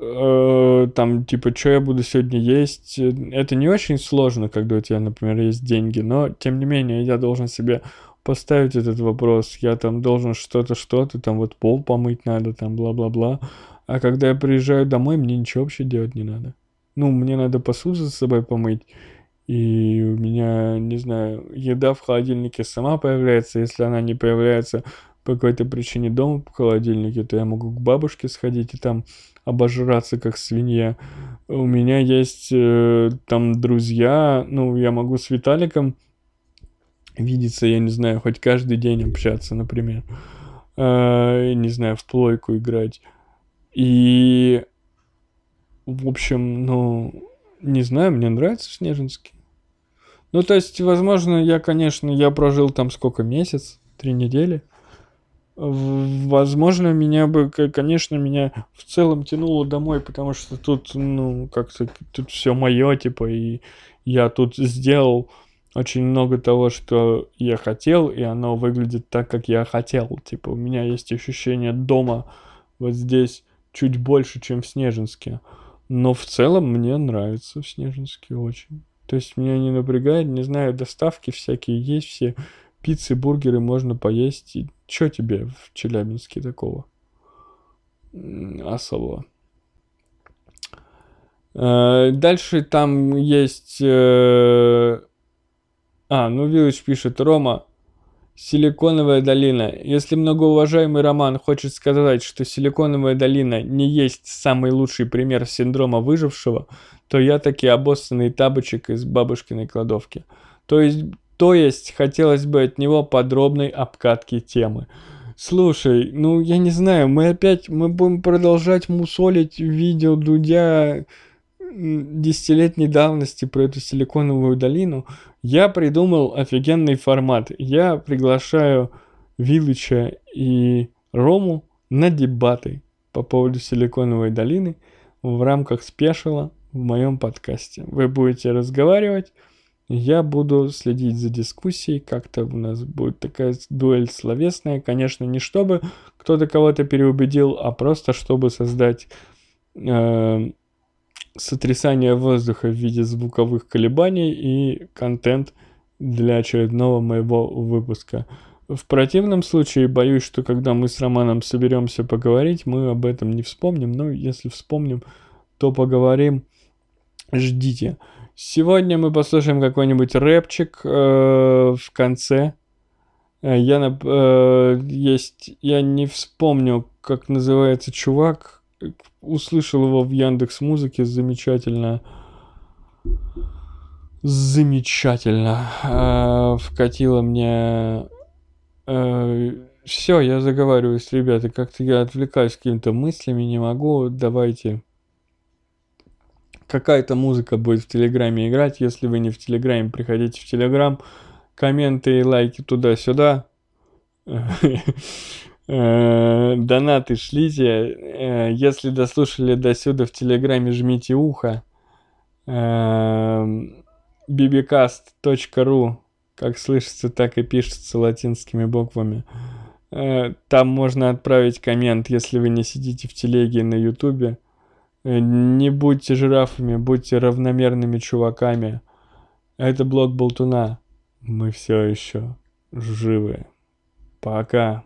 Там, типа, что я буду сегодня есть. Это не очень сложно, когда у тебя, например, есть деньги. Но, тем не менее, я должен себе поставить этот вопрос. Я там должен что-то, что-то, там вот пол помыть надо, там бла-бла-бла. А когда я приезжаю домой, мне ничего вообще делать не надо ну, мне надо посуду за собой помыть, и у меня, не знаю, еда в холодильнике сама появляется, если она не появляется по какой-то причине дома в холодильнике, то я могу к бабушке сходить и там обожраться как свинья. У меня есть э, там друзья, ну, я могу с Виталиком видеться, я не знаю, хоть каждый день общаться, например. Э, не знаю, в плойку играть. И в общем, ну, не знаю, мне нравится Снежинский. Ну, то есть, возможно, я, конечно, я прожил там сколько, месяц, три недели. Возможно, меня бы, конечно, меня в целом тянуло домой, потому что тут, ну, как-то тут все мое, типа, и я тут сделал очень много того, что я хотел, и оно выглядит так, как я хотел. Типа, у меня есть ощущение дома вот здесь чуть больше, чем в Снежинске. Но в целом мне нравится в Снежинске очень. То есть меня не напрягает, не знаю, доставки всякие есть, все пиццы, бургеры можно поесть. И что тебе в Челябинске такого? Особого. Э, дальше там есть... Э, а, ну Виллич пишет, Рома, Силиконовая долина. Если многоуважаемый Роман хочет сказать, что Силиконовая долина не есть самый лучший пример синдрома выжившего, то я таки обоссанный табочек из бабушкиной кладовки. То есть, то есть, хотелось бы от него подробной обкатки темы. Слушай, ну я не знаю, мы опять, мы будем продолжать мусолить видео Дудя десятилетней давности про эту силиконовую долину, я придумал офигенный формат. Я приглашаю Вилыча и Рому на дебаты по поводу силиконовой долины в рамках спешила в моем подкасте. Вы будете разговаривать, я буду следить за дискуссией, как-то у нас будет такая дуэль словесная, конечно, не чтобы кто-то кого-то переубедил, а просто чтобы создать э, сотрясание воздуха в виде звуковых колебаний и контент для очередного моего выпуска. В противном случае, боюсь, что когда мы с Романом соберемся поговорить, мы об этом не вспомним. Но если вспомним, то поговорим. Ждите. Сегодня мы послушаем какой-нибудь рэпчик э, в конце. Э, я, э, есть, я не вспомню, как называется чувак, услышал его в Яндекс Музыке, замечательно, замечательно э, вкатило мне. Э, все, я заговариваюсь, ребята, как-то я отвлекаюсь какими-то мыслями, не могу. Давайте. Какая-то музыка будет в Телеграме играть. Если вы не в Телеграме, приходите в Телеграм. Комменты и лайки туда-сюда. Э, донаты шлите. Э, если дослушали до сюда в Телеграме, жмите ухо. bbcast.ru э, Как слышится, так и пишется латинскими буквами. Там можно отправить коммент, если вы не сидите в телеге на ютубе. Не будьте жирафами, будьте равномерными чуваками. Это блог Болтуна. Мы все еще живы. Пока.